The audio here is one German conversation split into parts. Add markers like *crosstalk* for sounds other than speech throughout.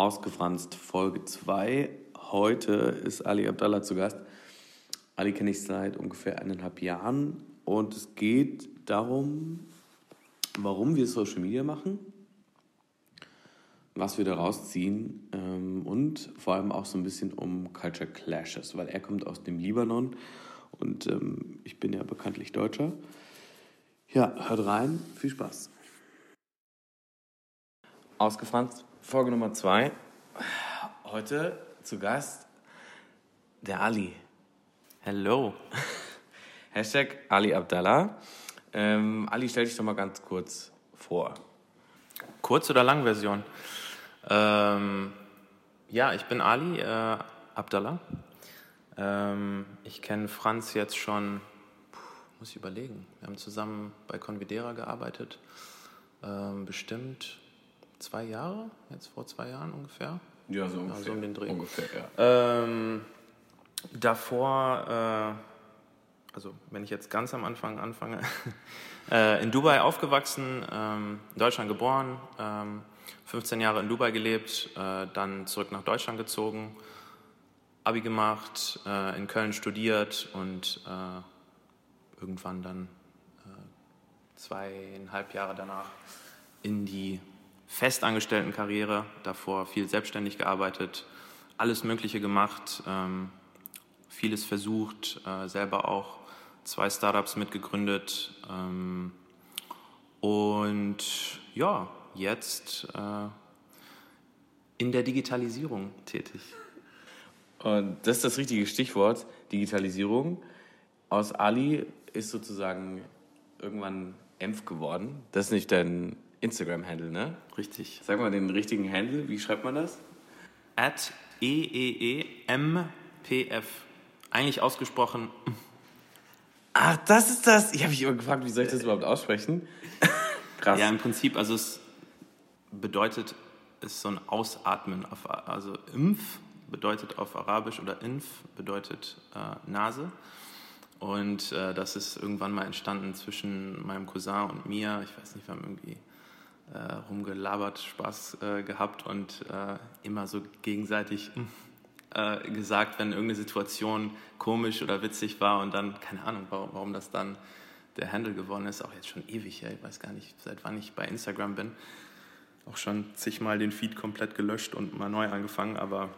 Ausgefranst Folge 2. Heute ist Ali Abdallah zu Gast. Ali kenne ich seit ungefähr eineinhalb Jahren und es geht darum, warum wir Social Media machen, was wir daraus ziehen ähm, und vor allem auch so ein bisschen um Culture Clashes, weil er kommt aus dem Libanon und ähm, ich bin ja bekanntlich Deutscher. Ja, hört rein, viel Spaß. Ausgefranst, Folge Nummer 2. Heute zu Gast der Ali. Hello. *laughs* Hashtag Ali Abdallah. Ähm, Ali, stell dich doch mal ganz kurz vor. Kurz- oder Langversion? Ähm, ja, ich bin Ali äh, Abdallah. Ähm, ich kenne Franz jetzt schon, puh, muss ich überlegen. Wir haben zusammen bei Convidera gearbeitet. Ähm, bestimmt zwei Jahre, jetzt vor zwei Jahren ungefähr. Ja, so ungefähr. Ja, so um den Dreh. Ungefähr, ja. Ähm, davor, äh, also wenn ich jetzt ganz am Anfang anfange, *laughs* äh, in Dubai aufgewachsen, ähm, in Deutschland geboren, ähm, 15 Jahre in Dubai gelebt, äh, dann zurück nach Deutschland gezogen, Abi gemacht, äh, in Köln studiert und äh, irgendwann dann äh, zweieinhalb Jahre danach in die Festangestelltenkarriere, davor viel selbstständig gearbeitet, alles Mögliche gemacht, ähm, vieles versucht, äh, selber auch zwei Startups mitgegründet ähm, und ja, jetzt äh, in der Digitalisierung tätig. Und das ist das richtige Stichwort, Digitalisierung. Aus Ali ist sozusagen irgendwann Enf geworden. Das ist nicht dein Instagram-Handle, ne? Richtig. Sag mal den richtigen Handle, wie schreibt man das? At E E-E-E-M-P-F. Eigentlich ausgesprochen Ach, das ist das. Ich habe mich immer gefragt, wie soll ich das überhaupt aussprechen? *laughs* Krass. Ja, im Prinzip, also es bedeutet, es ist so ein Ausatmen. Auf, also Impf bedeutet auf Arabisch oder Inf bedeutet äh, Nase. Und äh, das ist irgendwann mal entstanden zwischen meinem Cousin und mir. Ich weiß nicht, wir haben irgendwie äh, rumgelabert, Spaß äh, gehabt und äh, immer so gegenseitig äh, gesagt, wenn irgendeine Situation komisch oder witzig war und dann, keine Ahnung, warum, warum das dann der Handle geworden ist, auch jetzt schon ewig, ja, ich weiß gar nicht, seit wann ich bei Instagram bin. Auch schon zigmal den Feed komplett gelöscht und mal neu angefangen, aber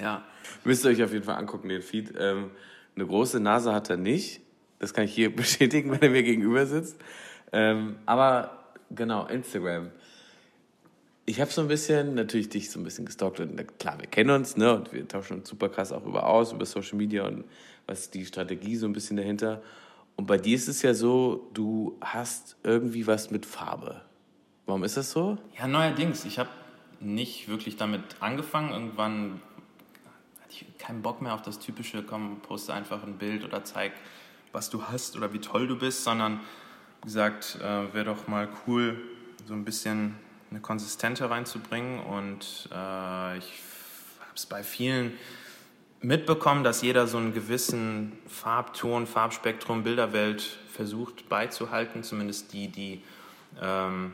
ja. Müsst ihr euch auf jeden Fall angucken, den Feed. Ähm, eine große Nase hat er nicht. Das kann ich hier *laughs* bestätigen, wenn er mir gegenüber sitzt. Ähm, aber genau, Instagram. Ich habe so ein bisschen, natürlich dich so ein bisschen gestalkt und klar, wir kennen uns, ne, und wir tauschen uns super krass auch über aus, über Social Media und was ist die Strategie so ein bisschen dahinter. Und bei dir ist es ja so, du hast irgendwie was mit Farbe. Warum ist das so? Ja, neuerdings. Ich habe nicht wirklich damit angefangen. Irgendwann hatte ich keinen Bock mehr auf das typische, komm, poste einfach ein Bild oder zeig, was du hast oder wie toll du bist, sondern gesagt, äh, wäre doch mal cool, so ein bisschen eine Konsistente reinzubringen. Und äh, ich habe es bei vielen mitbekommen, dass jeder so einen gewissen Farbton, Farbspektrum, Bilderwelt versucht beizuhalten, zumindest die, die ähm,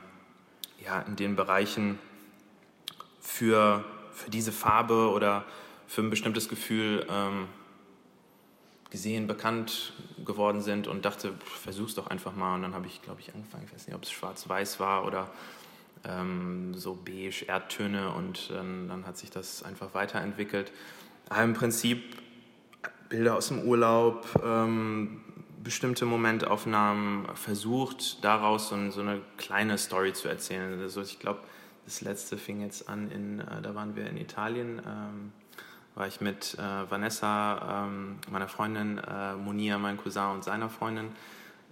ja, in den Bereichen für, für diese Farbe oder für ein bestimmtes Gefühl ähm, gesehen, bekannt geworden sind und dachte, versuch's doch einfach mal. Und dann habe ich, glaube ich, angefangen, ich weiß nicht, ob es schwarz-weiß war oder ähm, so beige Erdtöne und ähm, dann hat sich das einfach weiterentwickelt. Aber Im Prinzip Bilder aus dem Urlaub, ähm, bestimmte Momentaufnahmen versucht, daraus so, so, eine kleine Story zu erzählen. Also ich glaube, das letzte fing jetzt an, in, äh, da waren wir in Italien, ähm, war ich mit äh, Vanessa, ähm, meiner Freundin, äh, Monia, mein Cousin und seiner Freundin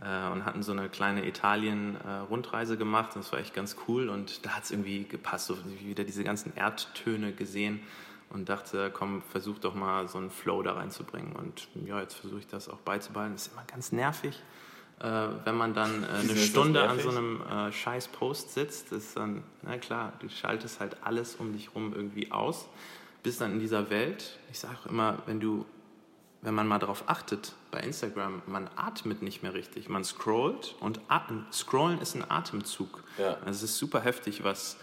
äh, und hatten so eine kleine Italien-Rundreise gemacht. Das war echt ganz cool und da hat es irgendwie gepasst, so wieder diese ganzen Erdtöne gesehen und dachte, komm, versuch doch mal so einen Flow da reinzubringen. Und ja, jetzt versuche ich das auch beizubehalten. Das ist immer ganz nervig, äh, wenn man dann äh, eine Stunde an so einem äh, scheiß Post sitzt. Ist dann, na klar, du schaltest halt alles um dich rum irgendwie aus, bist dann in dieser Welt. Ich sage immer, wenn du, wenn man mal darauf achtet, bei Instagram, man atmet nicht mehr richtig. Man scrollt und atmen. scrollen ist ein Atemzug. Ja. Also es ist super heftig, was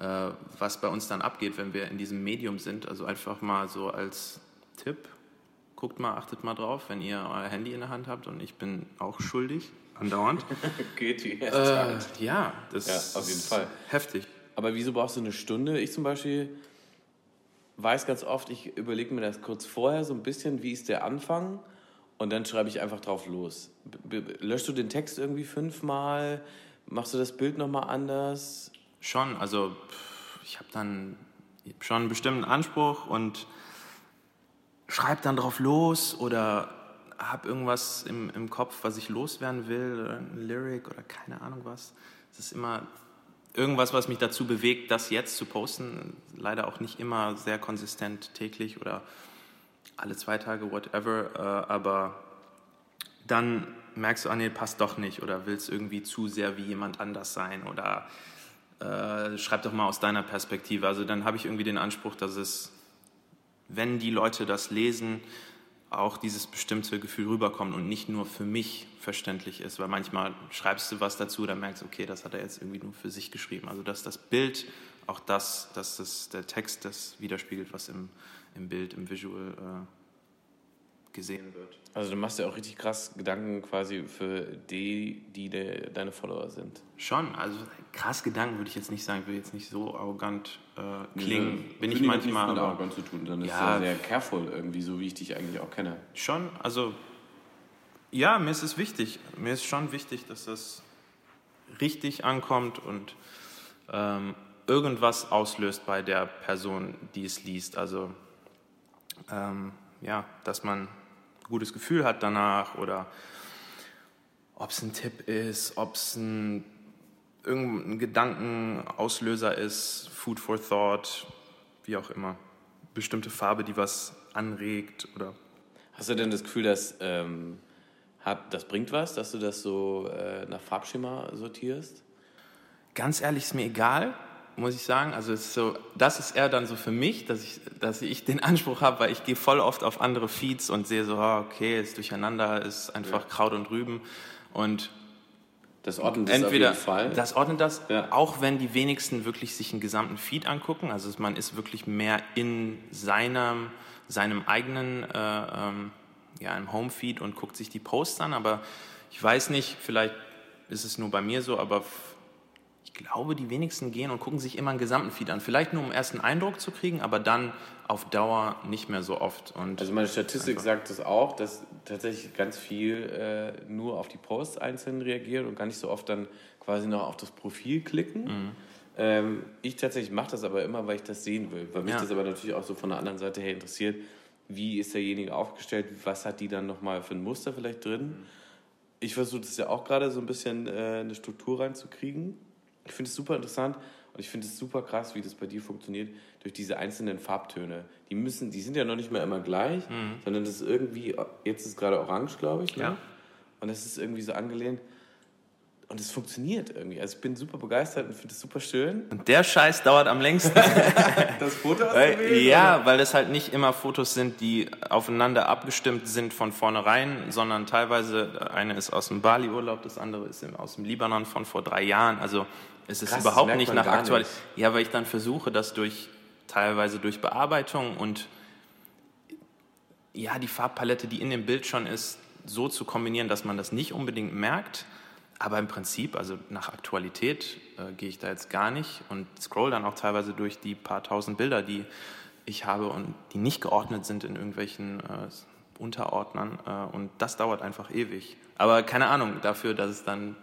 äh, was bei uns dann abgeht, wenn wir in diesem Medium sind. Also einfach mal so als Tipp, guckt mal, achtet mal drauf, wenn ihr euer Handy in der Hand habt und ich bin auch schuldig, andauernd. *laughs* Geht die äh, ja, das Ja, auf jeden Fall. heftig. Aber wieso brauchst du eine Stunde? Ich zum Beispiel weiß ganz oft, ich überlege mir das kurz vorher so ein bisschen, wie ist der Anfang und dann schreibe ich einfach drauf los. Löschst du den Text irgendwie fünfmal? Machst du das Bild nochmal anders? Schon, also ich habe dann schon einen bestimmten Anspruch und schreibe dann drauf los oder habe irgendwas im, im Kopf, was ich loswerden will, oder ein Lyric oder keine Ahnung was. Es ist immer irgendwas, was mich dazu bewegt, das jetzt zu posten. Leider auch nicht immer sehr konsistent täglich oder alle zwei Tage, whatever. Äh, aber dann merkst du, ah nee, passt doch nicht oder willst irgendwie zu sehr wie jemand anders sein oder äh, schreib doch mal aus deiner Perspektive. Also dann habe ich irgendwie den Anspruch, dass es, wenn die Leute das lesen, auch dieses bestimmte Gefühl rüberkommt und nicht nur für mich verständlich ist, weil manchmal schreibst du was dazu, dann merkst du, okay, das hat er jetzt irgendwie nur für sich geschrieben. Also dass das Bild, auch das, dass das, der Text das widerspiegelt, was im, im Bild, im Visual äh, gesehen wird. Also du machst ja auch richtig krass Gedanken quasi für die, die de, deine Follower sind. Schon, also krass Gedanken würde ich jetzt nicht sagen, ich will jetzt nicht so arrogant äh, klingen. Bin ich manchmal, nichts mit Arroganz zu tun, dann ist Ja. ja sehr careful irgendwie, so wie ich dich eigentlich auch kenne. schon, also ja, mir ist es wichtig. Mir ist schon wichtig, dass das richtig ankommt und ähm, irgendwas auslöst bei der Person, die es liest. Also ähm, ja, dass man ein gutes Gefühl hat danach oder ob es ein Tipp ist, ob es ein irgendein Gedankenauslöser ist, Food for Thought, wie auch immer. Bestimmte Farbe, die was anregt oder Hast du denn das Gefühl, dass ähm, hat, das bringt was, dass du das so äh, nach Farbschema sortierst? Ganz ehrlich, ist mir egal, muss ich sagen. Also ist so, das ist eher dann so für mich, dass ich, dass ich den Anspruch habe, weil ich gehe voll oft auf andere Feeds und sehe so, ah, okay, ist durcheinander, ist einfach Kraut und Rüben. Und Das ordnet das entweder auf jeden Fall. das ordnet das, Ja. auch wenn die wenigsten wirklich sich einen gesamten Feed angucken. Also man ist wirklich mehr in seinem, seinem eigenen äh, ähm, ja, im Homefeed und guckt sich die Posts an. Aber ich weiß nicht, vielleicht ist es nur bei mir so, aber ich glaube, die wenigsten gehen und gucken sich immer einen gesamten Feed an. Vielleicht nur um erst einen Eindruck zu kriegen, aber dann auf Dauer nicht mehr so oft. Und Also meine Statistik sagt das auch, dass tatsächlich ganz viel äh, nur auf die Posts einzeln reagiert und gar nicht so oft dann quasi noch auf das Profil klicken. Mhm. Ähm, ich tatsächlich mache das aber immer, weil ich das sehen will. Weil mich Ja. das aber natürlich auch so von der anderen Seite her interessiert, wie ist derjenige aufgestellt, was hat die dann nochmal für ein Muster vielleicht drin. Ich versuche das ja auch gerade so ein bisschen äh, eine Struktur reinzukriegen. Ich finde es super interessant und ich finde es super krass, wie das bei dir funktioniert, durch diese einzelnen Farbtöne. Die müssen, die sind ja noch nicht mehr immer gleich, sondern das ist irgendwie, jetzt ist es gerade orange, glaube ich. Ne? Ja. Und es ist irgendwie so angelehnt. Und es funktioniert irgendwie. Also ich bin super begeistert und finde es super schön. und der Scheiß dauert am längsten. *laughs* Das Foto hast Weil, ja, weil es halt nicht immer Fotos sind, die aufeinander abgestimmt sind von vornherein, sondern teilweise, eine ist aus dem Bali-Urlaub, das andere ist aus dem Libanon von vor drei Jahren. Also es ist Krass, das überhaupt nicht nach nicht. Ja, weil ich dann versuche, das durch teilweise durch Bearbeitung und ja, die Farbpalette, die in dem Bild schon ist, so zu kombinieren, dass man das nicht unbedingt merkt. Aber im Prinzip, also nach Aktualität äh, gehe ich da jetzt gar nicht und scroll dann auch teilweise durch die paar tausend Bilder, die ich habe und die nicht geordnet sind in irgendwelchen äh, Unterordnern. Äh, und das dauert einfach ewig. Aber keine Ahnung, dafür, dass es dann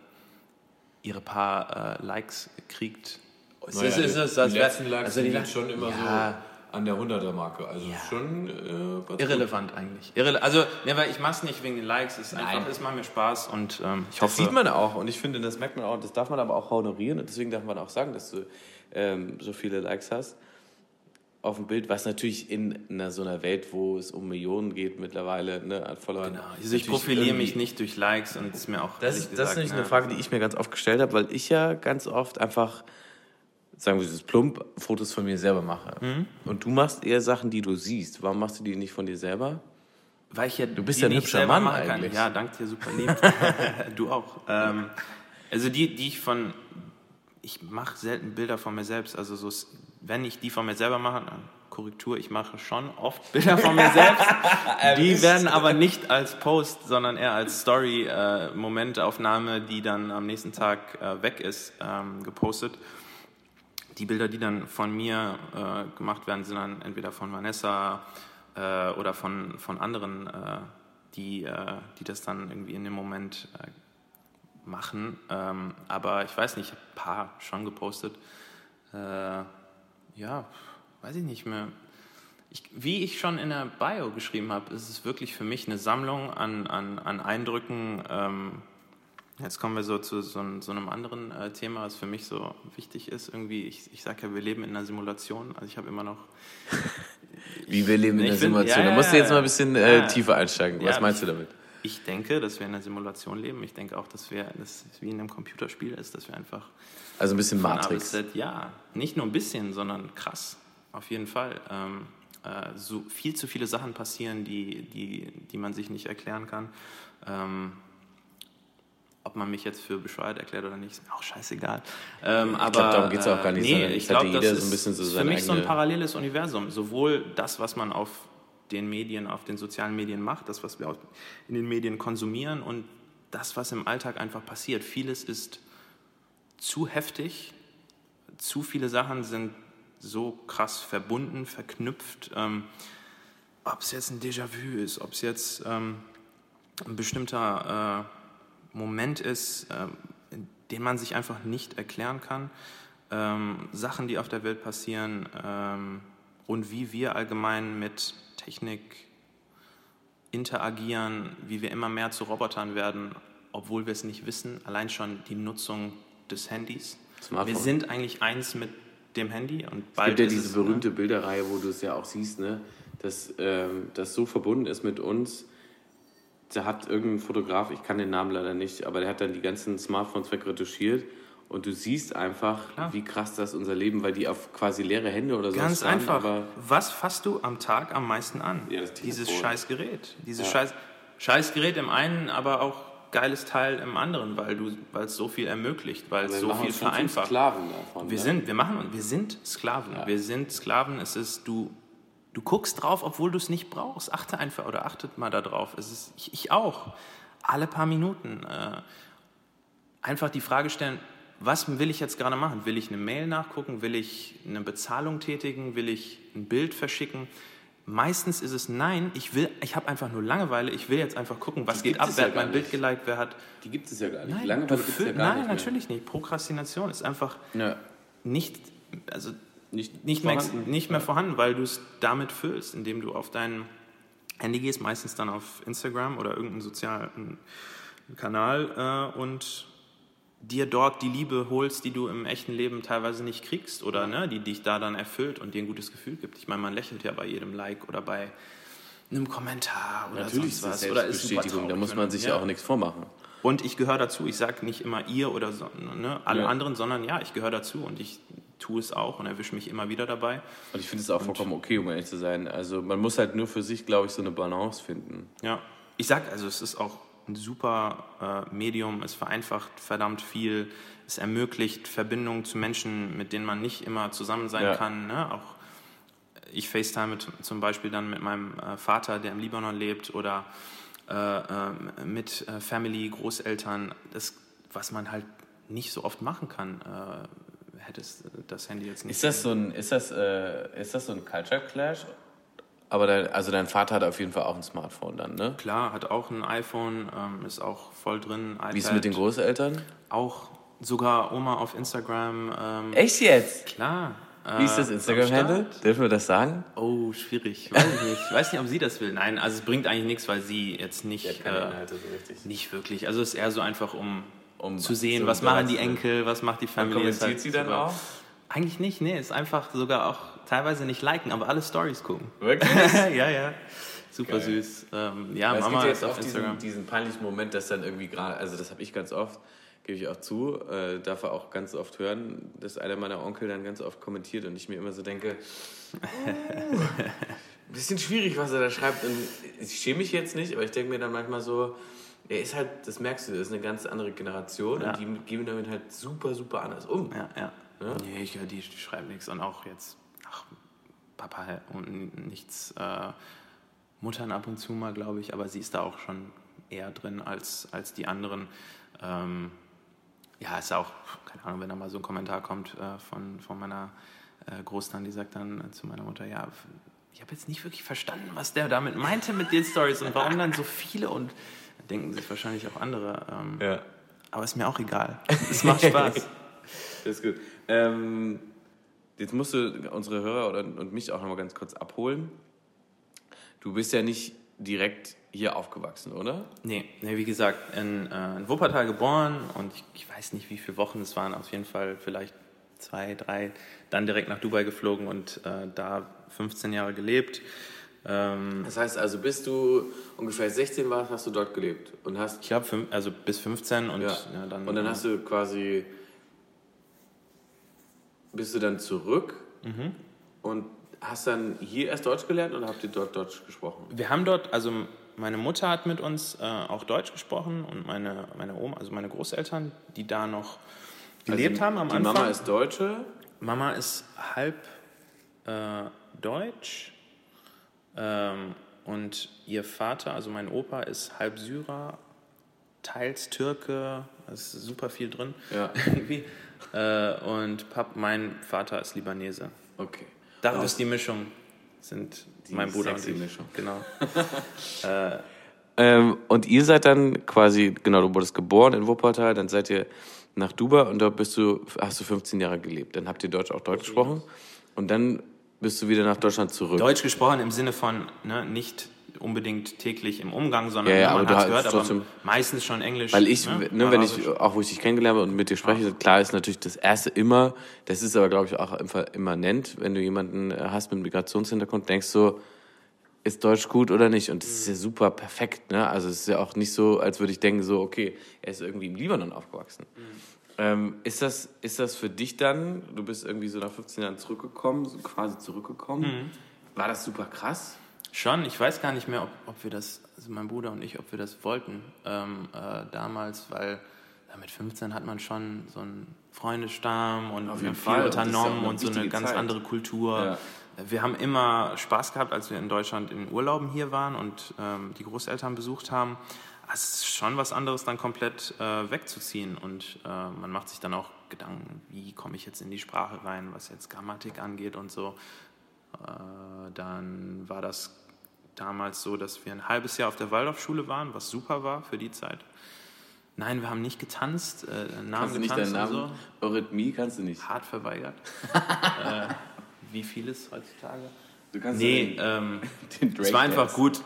ihre paar äh, Likes kriegt. Es Naja, ist- es ist- die als wär- letzten Likes also die sind schon immer Ja. so an der 100er-Marke. Also Ja. schon äh, Irrelevant eigentlich. Irrele also, ja, weil ich mache es nicht wegen den Likes, es ist einfach, es macht mir Spaß und ähm, ich Das hoffe. sieht man auch und ich finde, das merkt man auch, das darf man aber auch honorieren und deswegen darf man auch sagen, dass du ähm, so viele Likes hast auf dem Bild, was natürlich in einer, so einer Welt, wo es um Millionen geht mittlerweile, ne, an Followern. Genau. Also ich profiliere mich nicht durch Likes und ist mir auch Das, ist- das ist gesagt, nämlich ne, eine Frage, die ich mir ganz oft gestellt habe, weil ich ja ganz oft einfach, sagen wir es plump, Fotos von mir selber mache. Mhm. Und du machst eher Sachen, die du siehst. Warum machst du die nicht von dir selber? Weil ich ja, du bist ja ein hübscher Mann eigentlich. Ja, danke dir, super lieb. *laughs* du auch. Ähm, also die, die ich von, ich mache selten Bilder von mir selbst. Also so, wenn ich die von mir selber mache, Korrektur, ich mache schon oft Bilder von mir selbst. *laughs* die werden aber nicht als Post, sondern eher als Story-Momentaufnahme, äh, die dann am nächsten Tag äh, weg ist, ähm, gepostet. Die Bilder, die dann von mir äh, gemacht werden, sind dann entweder von Vanessa äh, oder von, von anderen, äh, die, äh, die das dann irgendwie in dem Moment machen. Ähm, aber ich weiß nicht, ich habe ein paar schon gepostet. ja, weiß ich nicht mehr. Ich, wie ich schon in der Bio geschrieben habe, ist es wirklich für mich eine Sammlung an, an, an Eindrücken. Ähm, jetzt kommen wir so zu so, so einem anderen äh, Thema, was für mich so wichtig ist. Irgendwie, ich, ich sage ja, wir leben in einer Simulation. Also ich habe immer noch. *laughs* wie wir leben in einer Simulation. Ja, da musst du jetzt mal ein bisschen äh, ja, tiefer einsteigen. Was meinst du damit? Ich denke, dass wir in einer Simulation leben. Ich denke auch, dass wir, dass es wie in einem Computerspiel ist, dass wir einfach. Also ein bisschen Matrix. Z, ja, nicht nur ein bisschen, sondern krass auf jeden Fall. Ähm, äh, so viel zu viele Sachen passieren, die, die, die man sich nicht erklären kann. Ähm, ob man mich jetzt für bescheuert erklärt oder nicht, ist mir auch scheißegal. Ähm, ich glaube, darum geht es auch gar nicht. Äh, nee, ich glaube, das ist so für mich so ein paralleles Universum. Sowohl das, was man auf den Medien, auf den sozialen Medien macht, das, was wir in den Medien konsumieren und das, was im Alltag einfach passiert. Vieles ist zu heftig, zu viele Sachen sind so krass verbunden, verknüpft. Ähm, ob es jetzt ein Déjà-vu ist, ob es jetzt ähm, ein bestimmter äh, Moment ist, äh, den man sich einfach nicht erklären kann. Ähm, Sachen, die auf der Welt passieren ähm, und wie wir allgemein mit Technik interagieren, wie wir immer mehr zu Robotern werden, obwohl wir es nicht wissen. Allein schon die Nutzung des Handys. Smartphone. Wir sind eigentlich eins mit dem Handy. Und bald es gibt ja diese es, berühmte ne? Bilderreihe, wo du es ja auch siehst, ne? dass ähm, das so verbunden ist mit uns. Da hat irgendein Fotograf, ich kann den Namen leider nicht, aber der hat dann die ganzen Smartphones wegretuschiert und du siehst einfach, Klar. wie krass das unser Leben, weil die auf quasi leere Hände oder so Ganz standen, einfach. Was fasst du am Tag am meisten an? Ja, Dieses scheiß Gerät. Dieses ja. scheiß, scheiß Gerät im einen, aber auch geiles Teil im anderen, weil du, weil es so viel ermöglicht, weil es so viel vereinfacht. Sklaven davon, wir ne? sind, wir machen, wir sind Sklaven. Ja. Wir sind Sklaven. Es ist du, du guckst drauf, obwohl du es nicht brauchst. Achte einfach oder achtet mal darauf. Es ist ich, ich auch. Alle paar Minuten äh, einfach die Frage stellen: Was will ich jetzt gerade machen? Will ich eine Mail nachgucken? Will ich eine Bezahlung tätigen? Will ich ein Bild verschicken? Meistens ist es nein, ich will, ich habe einfach nur Langeweile, ich will jetzt einfach gucken, was geht ab, wer ja hat mein Bild geliked, wer hat. Die gibt es ja gar nicht. Nein, Langeweile gibt's ja gar nein nicht natürlich nicht. Prokrastination ist einfach ja. nicht, also nicht, nicht, mehr, nicht mehr vorhanden, weil du es damit füllst, indem du auf dein Handy gehst, meistens dann auf Instagram oder irgendeinen sozialen Kanal äh, und dir dort die Liebe holst, die du im echten Leben teilweise nicht kriegst oder ne, die dich da dann erfüllt und dir ein gutes Gefühl gibt. Ich meine, man lächelt ja bei jedem Like oder bei einem Kommentar oder Natürlich sonst was. Oder ist Bestätigung, da muss man sich ja, ja auch nichts vormachen. Und ich gehöre dazu. Ich sage nicht immer ihr oder so, ne, alle ja. anderen, sondern ja, ich gehöre dazu und ich tue es auch und erwische mich immer wieder dabei. Und ich finde es auch und vollkommen okay, um ehrlich zu sein. Also man muss halt nur für sich, glaube ich, so eine Balance finden. Ja, ich sage, also es ist auch ein super äh, Medium, es vereinfacht verdammt viel, es ermöglicht Verbindungen zu Menschen, mit denen man nicht immer zusammen sein ja. kann. Ne? Auch ich FaceTime zum Beispiel dann mit meinem äh, Vater, der im Libanon lebt, oder äh, äh mit äh, Family, Großeltern, das, was man halt nicht so oft machen kann äh, hätte das Handy jetzt nicht. Ist das so ein, ist das, äh, ist das so ein Culture Clash aber dein, also dein Vater hat auf jeden Fall auch ein Smartphone dann, ne? Klar, hat auch ein iPhone, ähm, ist auch voll drin. IPad. Wie ist es mit den Großeltern? Auch sogar Oma auf Instagram. Ähm, Echt jetzt? Klar. Wie ist das äh, Instagram-Handle? Dürfen wir das sagen? Oh, schwierig. Weiß ich nicht. Ich weiß nicht, ob sie das will. Nein, also es bringt eigentlich nichts, weil sie jetzt nicht, äh, so nicht wirklich. Also es ist eher so einfach, um, um zu sehen, so was machen die Enkel, was macht die Familie. kommentiert halt sie dann auch? Eigentlich nicht, nee. Ist einfach sogar auch teilweise nicht liken, aber alle Stories gucken. Wirklich? *laughs* ja, ja. Super Geil. süß. Ähm, ja, Weil Mama ist auf Instagram. Diesen, diesen peinlichen Moment, dass dann irgendwie gerade, also das habe ich ganz oft, gebe ich auch zu, äh, darf er auch ganz oft hören, dass einer meiner Onkel dann ganz oft kommentiert und ich mir immer so denke, uh, *laughs* bisschen schwierig, was er da schreibt. Und ich schäme mich jetzt nicht, aber ich denke mir dann manchmal so, er ist halt, das merkst du, das ist eine ganz andere Generation Ja. und die gehen damit halt super, super anders um. Ja, ja. Ja? Nee, ich, die, die schreiben nichts und auch jetzt, ach, Papa und nichts, äh, Muttern ab und zu mal, glaube ich, aber sie ist da auch schon eher drin als, als die anderen. Ähm, ja, ist auch, keine Ahnung, wenn da mal so ein Kommentar kommt äh, von, von meiner äh, Großtante, die sagt dann äh, zu meiner Mutter, ja, ich habe jetzt nicht wirklich verstanden, was der damit meinte mit den Stories und warum dann so viele und denken sich wahrscheinlich auch andere. Ähm, Ja. Aber ist mir auch egal. *laughs* Es macht Spaß. Das ist gut. Ähm, jetzt musst du unsere Hörer und mich auch noch mal ganz kurz abholen. Du bist ja nicht direkt hier aufgewachsen, oder? Nee, nee wie gesagt, in, äh, in Wuppertal geboren und ich, ich weiß nicht, wie viele Wochen es waren, auf jeden Fall vielleicht zwei, drei, dann direkt nach Dubai geflogen und äh, da 15 Jahre gelebt. Ähm, Das heißt also, bis du ungefähr 16 warst, hast du dort gelebt und hast ich habe also bis 15 und ja. ja, dann. und dann hast du quasi bist du dann zurück Mhm. und hast dann hier erst Deutsch gelernt oder habt ihr dort Deutsch gesprochen? Wir haben dort, also meine Mutter hat mit uns äh, auch Deutsch gesprochen und meine, meine Oma, also meine Großeltern, die da noch gelebt Also, haben am die Anfang. Mama ist Deutsche. Mama ist halb äh, deutsch ähm, und ihr Vater, also mein Opa, ist halb Syrer, teils Türke, da ist super viel drin Ja. *laughs* irgendwie. Äh, und Pap, mein Vater ist Libanese. Okay. Daraus die Mischung sind Die mein Bruder und ich. Mischung. *laughs* Genau. Ähm, und ihr seid dann quasi, genau, du wurdest geboren in Wuppertal, dann seid ihr nach Dubai und dort bist du, hast du 15 Jahre gelebt. Dann habt ihr Deutsch auch Deutsch gesprochen und dann bist du wieder nach Deutschland zurück. Deutsch gesprochen im Sinne von ne, nicht unbedingt täglich im Umgang, sondern Ja, ja, man aber hast gehört, aber trotzdem- meistens schon Englisch. Weil ich, ne, ne, wenn ich, auch wo ich dich kennengelernt habe und mit dir spreche, klar ist natürlich das erste immer, das ist aber glaube ich auch immer immanent, wenn du jemanden äh, hast mit Migrationshintergrund, denkst du, ist Deutsch gut oder nicht? Und das ist ja super perfekt, ne? Also es ist ja auch nicht so, als würde ich denken, so, okay, er ist irgendwie im Libanon aufgewachsen. Ähm, ist, das, ist das für dich dann, du bist irgendwie so nach 15 Jahren zurückgekommen, so quasi zurückgekommen, war das super krass? Schon, ich weiß gar nicht mehr, ob, ob wir das, also mein Bruder und ich, ob wir das wollten ähm, äh, damals, weil ja, mit 15 hat man schon so einen Freundestamm und Auf viel Fall, und unternommen eine und so eine ganz Zeit. andere Kultur. Ja. Wir haben immer Spaß gehabt, als wir in Deutschland in Urlauben hier waren und ähm, die Großeltern besucht haben. Es ist schon was anderes, dann komplett äh, wegzuziehen und äh, man macht sich dann auch Gedanken, wie komme ich jetzt in die Sprache rein, was jetzt Grammatik angeht und so. Äh, dann war das damals so, dass wir ein halbes Jahr auf der Waldorfschule waren, was super war für die Zeit. Nein, wir haben nicht getanzt, äh, Namen Kannst du nicht deinen Namen? Eurythmie kannst du nicht. so. Hart verweigert. *laughs* äh, wie vieles heutzutage? Du kannst Nee, den- ähm, *laughs* den es war einfach gut,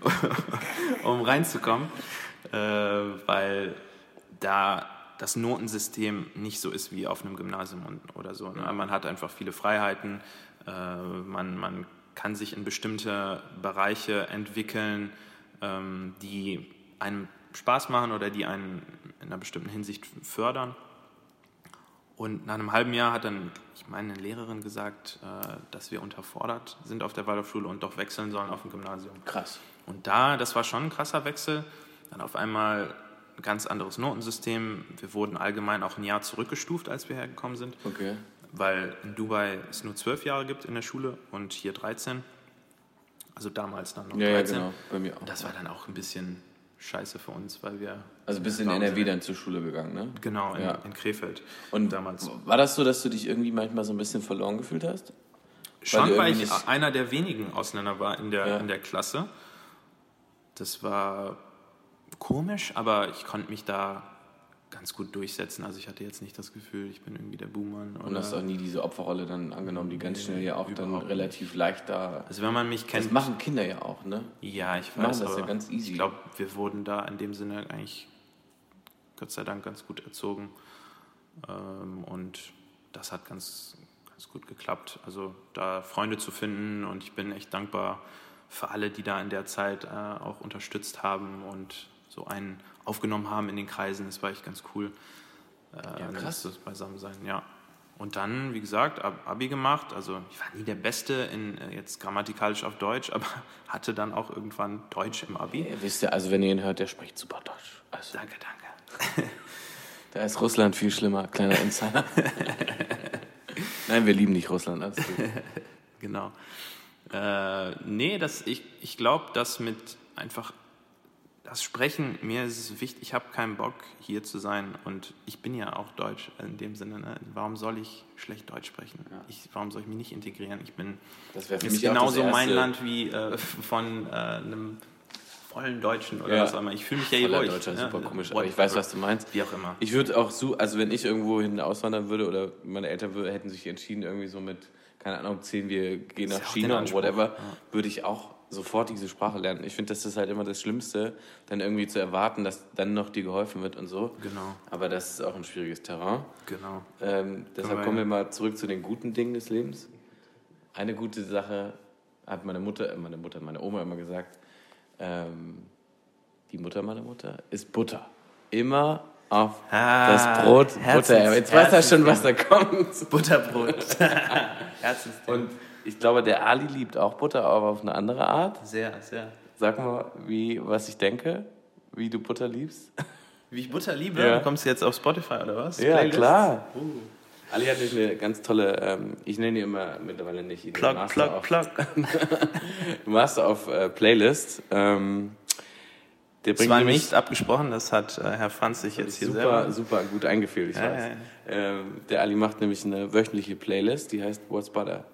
*laughs* um reinzukommen, äh, weil da das Notensystem nicht so ist wie auf einem Gymnasium und, oder so. Ne? Man hat einfach viele Freiheiten, man, man kann sich in bestimmte Bereiche entwickeln, ähm, die einem Spaß machen oder die einen in einer bestimmten Hinsicht fördern. Und nach einem halben Jahr hat dann, ich meine, eine Lehrerin gesagt, äh, dass wir unterfordert sind auf der Waldorfschule und doch wechseln sollen auf ein Gymnasium. Krass. Und da, das war schon ein krasser Wechsel. Dann auf einmal ein ganz anderes Notensystem. Wir wurden allgemein auch ein Jahr zurückgestuft, als wir hergekommen sind, Okay. Weil in Dubai es nur zwölf Jahre gibt in der Schule und hier 13. Also damals dann noch Ja, ja, 13. genau. Bei mir auch. Das war dann auch ein bisschen scheiße für uns, weil wir. Also bist in NRW dann zur Schule gegangen, ne? Genau, in, Ja. in Krefeld. Und damals. War das so, dass du dich irgendwie manchmal so ein bisschen verloren gefühlt hast? Schon, weil irgendwie ich einer der wenigen Ausländer war in der, Ja. in der Klasse. Das war komisch, aber ich konnte mich da ganz gut durchsetzen. Also ich hatte jetzt nicht das Gefühl, ich bin irgendwie der Buhmann. Und hast auch nie diese Opferrolle dann angenommen, die ganz schnell ja auch dann relativ leicht da. also wenn man mich kennt, Das machen Kinder ja auch, ne? ja, ich Die machen weiß, das ja ganz easy. ich glaube, wir wurden da in dem Sinne eigentlich Gott sei Dank ganz gut erzogen ähm, und das hat ganz, ganz gut geklappt. Also da Freunde zu finden und ich bin echt dankbar für alle, die da in der Zeit äh, auch unterstützt haben und so einen aufgenommen haben in den Kreisen. Das war echt ganz cool. Äh, Ja, krass. Das beisammen sein, ja. und dann, wie gesagt, Ab- Abi gemacht. Also ich war nie der Beste in äh, jetzt grammatikalisch auf Deutsch, *laughs* aber hatte dann auch irgendwann Deutsch im Abi. Ihr wisst ja, also wenn ihr ihn hört, der spricht super Deutsch. Also, Danke, danke. *laughs* da ist Russland viel schlimmer, kleiner Insider. *laughs* Nein, wir lieben nicht Russland. Gut. Genau. Äh, nee, das, ich, ich glaube, dass mit einfach das Sprechen, mir ist es wichtig, ich habe keinen Bock hier zu sein und ich bin ja auch Deutsch in dem Sinne. Ne? Warum soll ich schlecht Deutsch sprechen? Ich, warum soll ich mich nicht integrieren? Ich bin Das wäre genauso mein Land wie äh, von äh, einem vollen Deutschen oder Ja. was auch immer. Ich fühle mich ja hier Voller wohl. Deutscher, ne? super komisch. Aber ich weiß, was du meinst. Wie auch immer. Ich würde auch so, also wenn ich irgendwo hin auswandern würde oder meine Eltern wür- hätten sich entschieden, irgendwie so mit, keine Ahnung, zehn, wir gehen nach ja China Anspruch, whatever, würde ich auch sofort diese Sprache lernen. Ich finde, das ist halt immer das Schlimmste, dann irgendwie zu erwarten, dass dann noch dir geholfen wird und so. Genau. Aber das ist auch ein schwieriges Terrain. Genau. Ähm, deshalb wir- kommen wir mal zurück zu den guten Dingen des Lebens. Eine gute Sache hat meine Mutter, äh, meine Mutter, meine Oma immer gesagt, ähm, die Mutter meiner Mutter ist Butter. Immer auf Ah, das Brot Herzens- Butter. Jetzt weiß er schon, was da kommt. Butterbrot. *laughs* Herzensthema. Und ich glaube, der Ali liebt auch Butter, aber auf eine andere Art. Sehr, sehr. Sag mal, wie, was ich denke, wie du Butter liebst. Wie ich Butter liebe? Ja. Du kommst jetzt auf Spotify oder was? Ja, Playlists? klar. Uh. Ali hat nämlich eine ganz tolle, ähm, ich nenne die immer mittlerweile nicht Plug, Master plug, auf, plug. *laughs* Master auf äh, Playlist. Ähm, der Das war nämlich nicht abgesprochen, das hat äh, Herr Franz sich jetzt hier super, selber... super gut eingeführt, ich Ja, weiß. ja. Ähm, der Ali macht nämlich eine wöchentliche Playlist, die heißt What's Butter.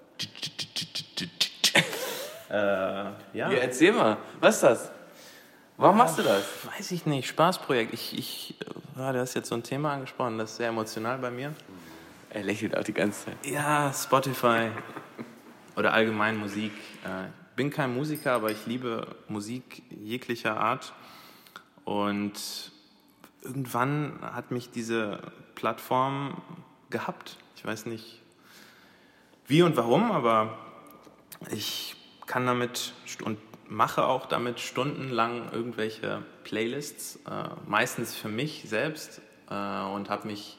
Äh, ja, Ja, erzähl mal, was ist das? Warum machst du das? weiß ich nicht, Spaßprojekt. Ich, ich, äh, ja, du hast jetzt so ein Thema angesprochen, das ist sehr emotional bei mir. Er lächelt auch die ganze Zeit. Ja, Spotify oder allgemein Musik. Äh, Ich bin kein Musiker, aber ich liebe Musik jeglicher Art. Und irgendwann hat mich diese Plattform gehabt. Ich weiß nicht wie und warum, aber ich kann damit und mache auch damit stundenlang irgendwelche Playlists, äh, meistens für mich selbst äh, und habe mich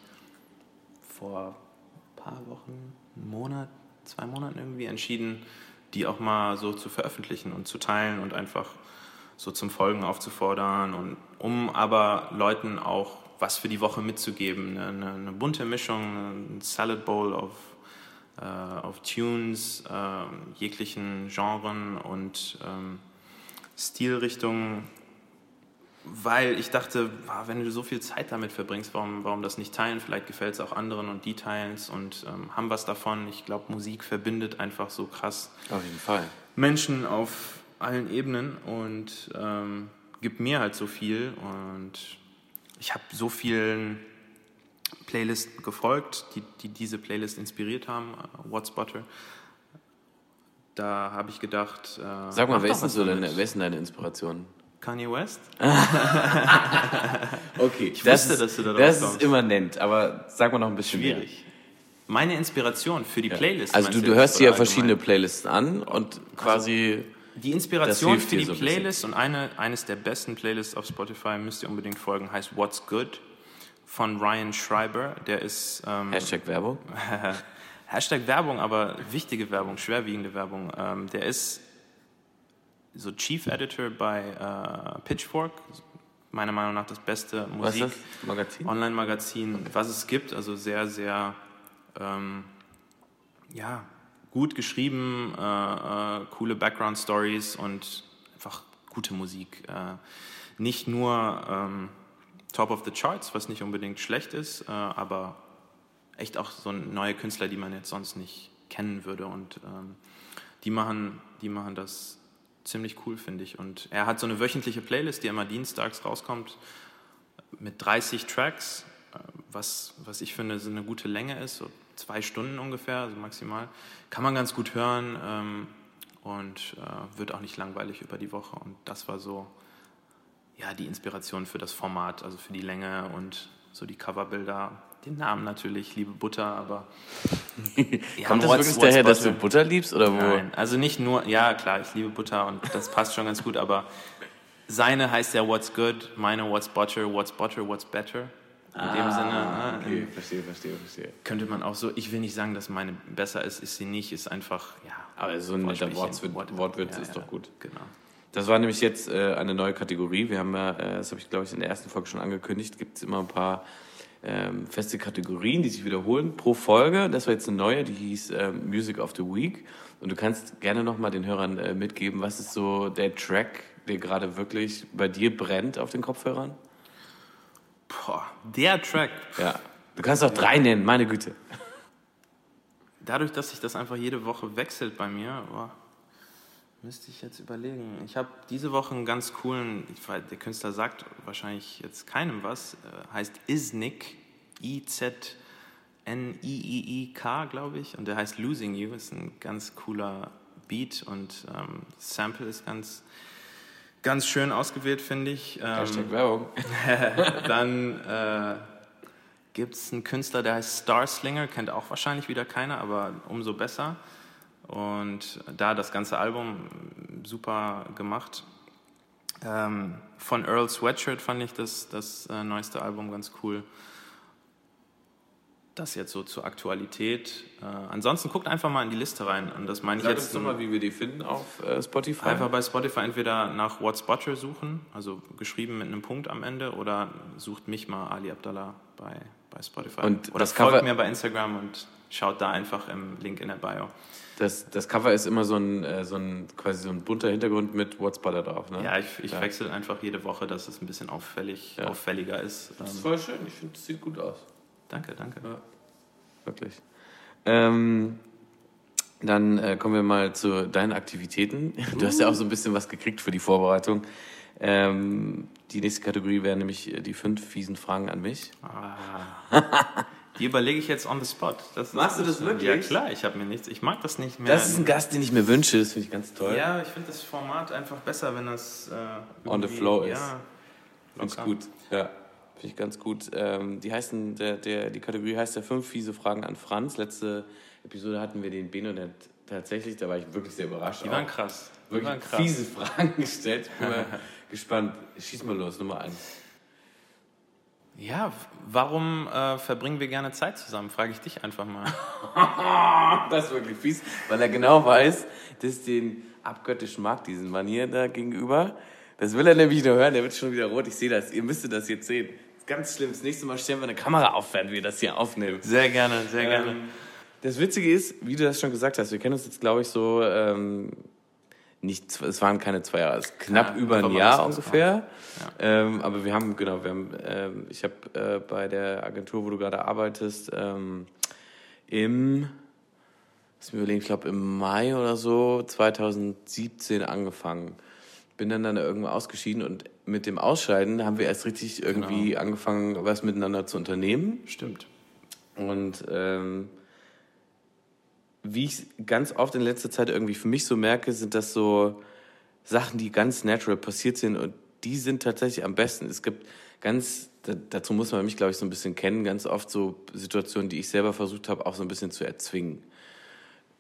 vor ein paar Wochen, einen Monat, zwei Monaten irgendwie entschieden, die auch mal so zu veröffentlichen und zu teilen und einfach so zum Folgen aufzufordern und um aber Leuten auch was für die Woche mitzugeben. Eine, eine, eine bunte Mischung, ein Salad Bowl äh, auf Tunes, äh, jeglichen Genren und ähm, Stilrichtungen, weil ich dachte, wenn du so viel Zeit damit verbringst, warum, warum das nicht teilen? Vielleicht gefällt es auch anderen und die teilen es und ähm, haben was davon. Ich glaube, Musik verbindet einfach so krass Auf jeden Fall. Menschen auf allen Ebenen und ähm, gibt mir halt so viel. Und ich habe so vielen Playlists gefolgt, die, die diese Playlist inspiriert haben. äh, What's Butter. Da habe ich gedacht, äh, Sag mal, wer ist, so deine, wer ist denn deine Inspiration? Kanye West? *laughs* Okay, Ich wusste, ist, dass du da Das ist kommst. immanent, aber sag mal noch ein bisschen mehr. Schwierig. Meine Inspiration für die Playlist. Also du, du hörst dir ja verschiedene? Playlisten an und quasi Die Das Inspiration für die so. Playlist und eine, eines der besten Playlists auf Spotify müsst ihr unbedingt folgen, heißt What's Good von Ryan Schreiber. Der ist ähm, Hashtag Werbung. *laughs* Hashtag Werbung, aber wichtige Werbung, schwerwiegende Werbung. Ähm, der ist so Chief Editor bei äh, Pitchfork, meiner Meinung nach das beste Musik das? Magazin? Online-Magazin, was es gibt. Also sehr, sehr ähm, ja, gut geschrieben, äh, äh, coole Background-Stories und einfach gute Musik. Äh, nicht nur ähm, Top of the Charts, was nicht unbedingt schlecht ist, äh, aber echt auch so neue Künstler, die man jetzt sonst nicht kennen würde. Und ähm, die, machen, die machen das ziemlich cool, finde ich. Und er hat so eine wöchentliche Playlist, die immer dienstags rauskommt, mit 30 Tracks, äh, was, was ich finde, so eine gute Länge ist, so zwei Stunden ungefähr, also maximal. Kann man ganz gut hören ähm, und äh, wird auch nicht langweilig über die Woche. Und das war so ja, die Inspiration für das Format, also für die Länge und so die Coverbilder. Den Namen natürlich, liebe Butter, aber. *laughs* Ja, Kommt das what's- wirklich daher, dass du butter? Liebst oder wo? Nein, also nicht nur, ja klar, ich liebe Butter und das passt schon ganz gut, aber seine heißt ja What's Good, meine What's Butter, What's Butter, What's Better. In dem Sinne, Ah, ne, okay, verstehe, verstehe, verstehe. könnte man auch so, ich will nicht sagen, dass meine besser ist, ist sie nicht, ist einfach, ja. Aber so ein netter. Wortwitz, Wortwitz Ja, ist ja, doch gut. Genau. Das war nämlich jetzt äh, eine neue Kategorie. Wir haben ja, äh, das habe ich glaube ich in der ersten Folge schon angekündigt, gibt es immer ein paar ähm, feste Kategorien, die sich wiederholen pro Folge. Das war jetzt eine neue, die hieß ähm, Music of the Week. Und du kannst gerne nochmal den Hörern äh, mitgeben, was ist so der Track, der gerade wirklich bei dir brennt auf den Kopfhörern? Boah, der Track, Ja. Du kannst auch drei nennen, meine Güte. dadurch, dass sich das einfach jede Woche wechselt bei mir, boah, müsste ich jetzt überlegen. Ich habe diese Woche einen ganz coolen, der Künstler sagt wahrscheinlich jetzt keinem was, äh, heißt Isnik, I-Z-N-I-I-I-K, glaube ich, und der heißt Losing You, ist ein ganz cooler Beat und ähm, das Sample ist ganz, ganz schön ausgewählt, finde ich. Ähm, Hashtag Werbung. *laughs* dann äh, gibt es einen Künstler, der heißt Star Slinger, kennt auch wahrscheinlich wieder keiner, aber umso besser. Und da das ganze Album super gemacht. Ähm, von Earl Sweatshirt fand ich das, das äh, neueste Album ganz cool. Das jetzt so zur Aktualität. Äh, ansonsten guckt einfach mal in die Liste rein. Und das meine ich Sag jetzt uns doch mal, wie wir die finden auf äh, Spotify. Einfach bei Spotify entweder nach What's Butcher suchen, also geschrieben mit einem Punkt am Ende, oder sucht mich mal Ali Abdallah bei, bei Spotify. Und oder das folgt mir bei Instagram und schaut da einfach im Link in der Bio. Das, das Cover ist immer so ein, äh, so ein quasi so ein bunter Hintergrund mit What's Butter drauf, ne? Ja, ich, ich Ja. wechsle einfach jede Woche, dass es ein bisschen auffällig, Ja. auffälliger ist. Das ist Ähm, voll schön, ich finde, das sieht gut aus. danke, danke. Wirklich. Ähm, dann äh, kommen wir mal zu deinen Aktivitäten. *laughs* Du hast ja auch so ein bisschen was gekriegt für die Vorbereitung. Ähm, die nächste Kategorie wäre nämlich die fünf fiesen Fragen an mich. *laughs* Die überlege ich jetzt on the spot. Das Machst du das wirklich? Ja klar, ich habe mir nichts. Ich mag das nicht mehr. Das ist ein Gast, den ich mir wünsche, das finde ich ganz toll. ja, ich finde das Format einfach besser, wenn das äh, On the flow ist. Ja, Finde ich locker. gut. Ja, finde ich ganz gut. Ähm, die heißen, der, der, die Kategorie heißt ja fünf fiese Fragen an Franz. Letzte Episode hatten wir den Beno, der tatsächlich, da war ich wirklich sehr überrascht. Die waren krass. Die wirklich waren krass. fiese Fragen gestellt. Ich bin mal *laughs* gespannt. Schieß mal los, Nummer eins. Ja, warum äh, verbringen wir gerne Zeit zusammen? Frage ich dich einfach mal. *laughs* Das ist wirklich fies, weil er genau weiß, dass den abgöttisch mag, diesen Mann hier da gegenüber. Das will er nämlich nur hören, der wird schon wieder rot. Ich sehe das. Ihr müsstet das jetzt sehen. Das ist ganz schlimm. Das nächste Mal stellen wir eine Kamera auf, wenn wir das hier aufnehmen. Sehr gerne, sehr gerne. Ähm, das Witzige ist, wie du das schon gesagt hast, wir kennen uns jetzt, glaube ich, so ähm, nicht, es waren keine zwei Jahre, es ist knapp Ja, über ein Jahr ungefähr. Ähm, aber wir haben, genau, wir haben, ähm, ich habe äh, bei der Agentur, wo du gerade arbeitest, ähm, im, lass mich überlegen, ich glaube im Mai oder so 2017 angefangen. Bin dann dann irgendwann ausgeschieden und mit dem Ausscheiden haben wir erst richtig irgendwie angefangen, was miteinander zu unternehmen. Stimmt. Und ähm, wie ich ganz oft in letzter Zeit irgendwie für mich so merke, sind das so Sachen, die ganz natural passiert sind und die sind tatsächlich am besten. Es gibt ganz, da, dazu muss man mich, glaube ich, so ein bisschen kennen, ganz oft so Situationen, die ich selber versucht habe, auch so ein bisschen zu erzwingen.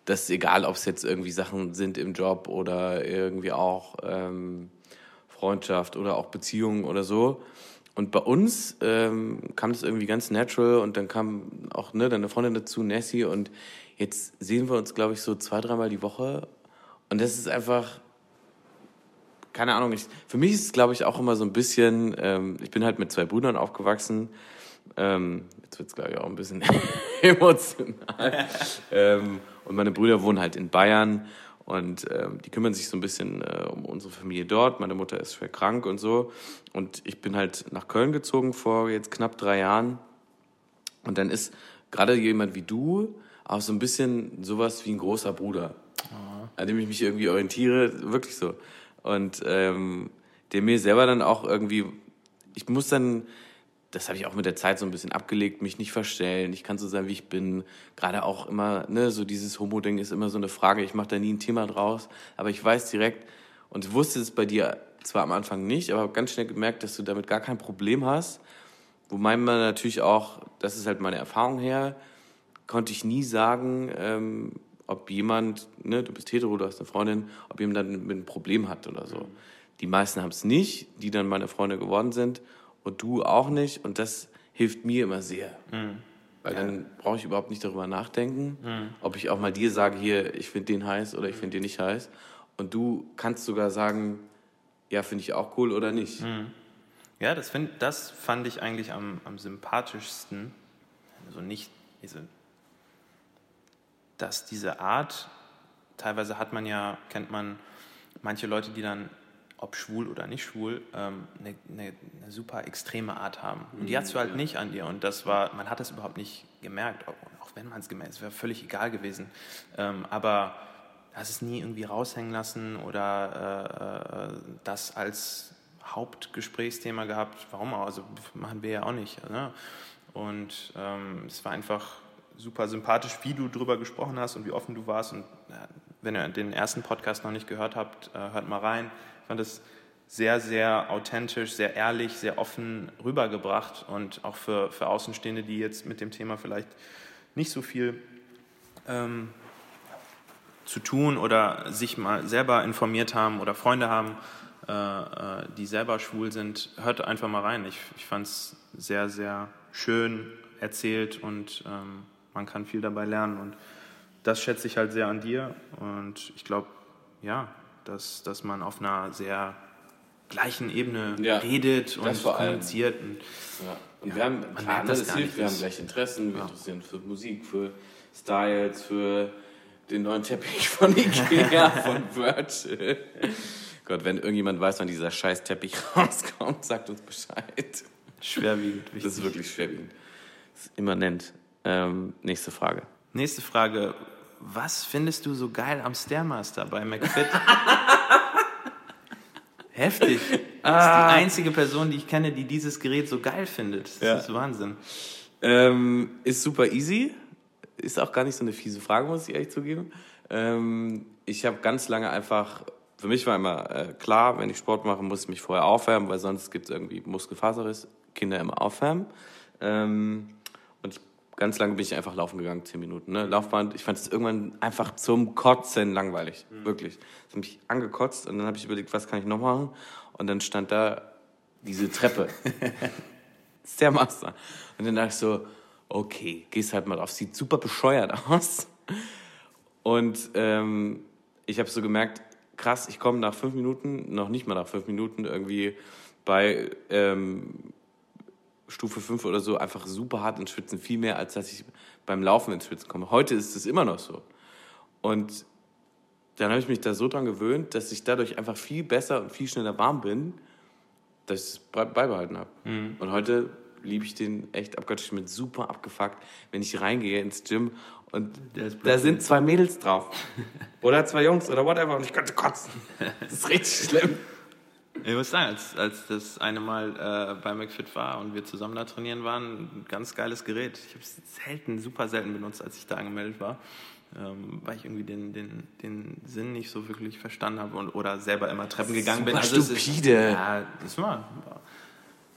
Das ist egal, ob es jetzt irgendwie Sachen sind im Job oder irgendwie auch ähm, Freundschaft oder auch Beziehungen oder so. Und bei uns ähm, kam das irgendwie ganz natural und dann kam auch ne, deine Freundin dazu, Nessie, und jetzt sehen wir uns, glaube ich, so zwei, dreimal die Woche. Und das ist einfach, keine Ahnung, ich, für mich ist es, glaube ich, auch immer so ein bisschen, ähm, ich bin halt mit zwei Brüdern aufgewachsen. Ähm, jetzt wird es, glaube ich, auch ein bisschen *laughs* emotional. ähm, und meine Brüder wohnen halt in Bayern und ähm, die kümmern sich so ein bisschen äh, um unsere Familie dort. Meine Mutter ist schwer krank und so. Und ich bin halt nach Köln gezogen vor jetzt knapp drei Jahren. Und dann ist gerade jemand wie du auch so ein bisschen sowas wie ein großer Bruder, an dem ich mich irgendwie orientiere, wirklich so. Und ähm, der mir selber dann auch irgendwie, ich muss dann, das habe ich auch mit der Zeit so ein bisschen abgelegt, mich nicht verstellen, ich kann so sein, wie ich bin. Gerade auch immer, ne, so dieses Homo-Ding ist immer so eine Frage, ich mache da nie ein Thema draus, aber ich weiß direkt, und ich wusste es bei dir zwar am Anfang nicht, aber habe ganz schnell gemerkt, dass du damit gar kein Problem hast. Wobei man natürlich auch, das ist halt meine Erfahrung her, konnte ich nie sagen, ähm, ob jemand, ne, du bist hetero, du hast eine Freundin, ob jemand dann mit ein Problem hat oder so. Die meisten haben es nicht, die dann meine Freunde geworden sind und du auch nicht und das hilft mir immer sehr. Weil dann brauche ich überhaupt nicht darüber nachdenken, ob ich auch mal dir sage, hier, ich finde den heiß oder ich finde den nicht heiß. Und du kannst sogar sagen, ja, finde ich auch cool oder nicht. Ja, das, find, das fand ich eigentlich am, am sympathischsten. Also nicht, also, dass diese Art, teilweise hat man ja, kennt man manche Leute, die dann, ob schwul oder nicht schwul, ähm, eine, eine, eine super extreme Art haben. Und die hast du halt nicht an dir. Und das war, man hat das überhaupt nicht gemerkt, auch, auch wenn man es gemerkt hat, es wäre völlig egal gewesen. Ähm, aber hast es nie irgendwie raushängen lassen oder äh, äh, das als Hauptgesprächsthema gehabt. Warum auch? Also machen wir ja auch nicht. Ne? Und ähm, es war einfach super sympathisch, wie du drüber gesprochen hast und wie offen du warst. Und ja, wenn ihr den ersten Podcast noch nicht gehört habt, äh, hört mal rein. Ich fand es sehr, sehr authentisch, sehr ehrlich, sehr offen rübergebracht und auch für, für Außenstehende, die jetzt mit dem Thema vielleicht nicht so viel ähm, zu tun oder sich mal selber informiert haben oder Freunde haben, äh, äh, die selber schwul sind, hört einfach mal rein. Ich, ich fand es sehr, sehr schön erzählt und ähm, man kann viel dabei lernen. Und das schätze ich halt sehr an dir. Und ich glaube, ja, dass, dass man auf einer sehr gleichen Ebene Ja, redet und das vor allem. kommuniziert. Und Ja. Und Ja, wir haben, man klar, das das hilft, wir haben das- gleiche Interessen, wir interessieren für Musik, für Styles, für den neuen Teppich von Ikea, *laughs* von Virgil. Gott, wenn irgendjemand weiß, wann dieser scheiß Teppich *laughs* rauskommt, sagt uns Bescheid. schwerwiegend. Das Wichtig. ist wirklich schwerwiegend. Das ist immanent. Ähm, nächste Frage. Nächste Frage. Was findest du so geil am Stairmaster bei McFit? *laughs* Heftig. *laughs* Du bist die einzige Person, die ich kenne, die dieses Gerät so geil findet. Das Ja. ist Wahnsinn. Ähm, ist super easy. Ist auch gar nicht so eine fiese Frage, muss ich ehrlich zugeben. Ähm, ich habe ganz lange einfach, für mich war immer äh, klar, wenn ich Sport mache, muss ich mich vorher aufwärmen, weil sonst gibt es irgendwie Muskelfaserriss, Kinder immer aufwärmen. Ähm, ganz lange bin ich einfach laufen gegangen, zehn Minuten. Ne? Laufband, ich fand es irgendwann einfach zum Kotzen langweilig. Wirklich. Das hat mich angekotzt und dann habe ich überlegt, was kann ich noch machen? Und dann stand da diese Treppe. *laughs* Stairmaster. Und dann dachte ich so, okay, gehst halt mal drauf. Sieht super bescheuert aus. Und ähm, ich habe so gemerkt, krass, ich komme nach fünf Minuten, noch nicht mal nach fünf Minuten, irgendwie bei ähm, Stufe 5 oder so einfach super hart ins Schwitzen. Viel mehr, als dass ich beim Laufen ins Schwitzen komme. Heute ist es immer noch so. Und dann habe ich mich da so dran gewöhnt, dass ich dadurch einfach viel besser und viel schneller warm bin, dass ich es be- beibehalten habe. Und heute liebe ich den echt abgöttisch. Ich bin super abgefuckt, wenn ich reingehe ins Gym und da sind zwei Mädels drauf. *laughs* oder zwei Jungs oder whatever und ich könnte kotzen. *laughs* Das ist richtig schlimm. Ich muss sagen, als, als das eine Mal äh, bei McFit war und wir zusammen da trainieren waren, ein ganz geiles Gerät. Ich habe es selten, super selten benutzt, als ich da angemeldet war, ähm, weil ich irgendwie den, den, den Sinn nicht so wirklich verstanden habe und, oder selber immer Treppen gegangen bin. super es ist- stupide. ja, das war.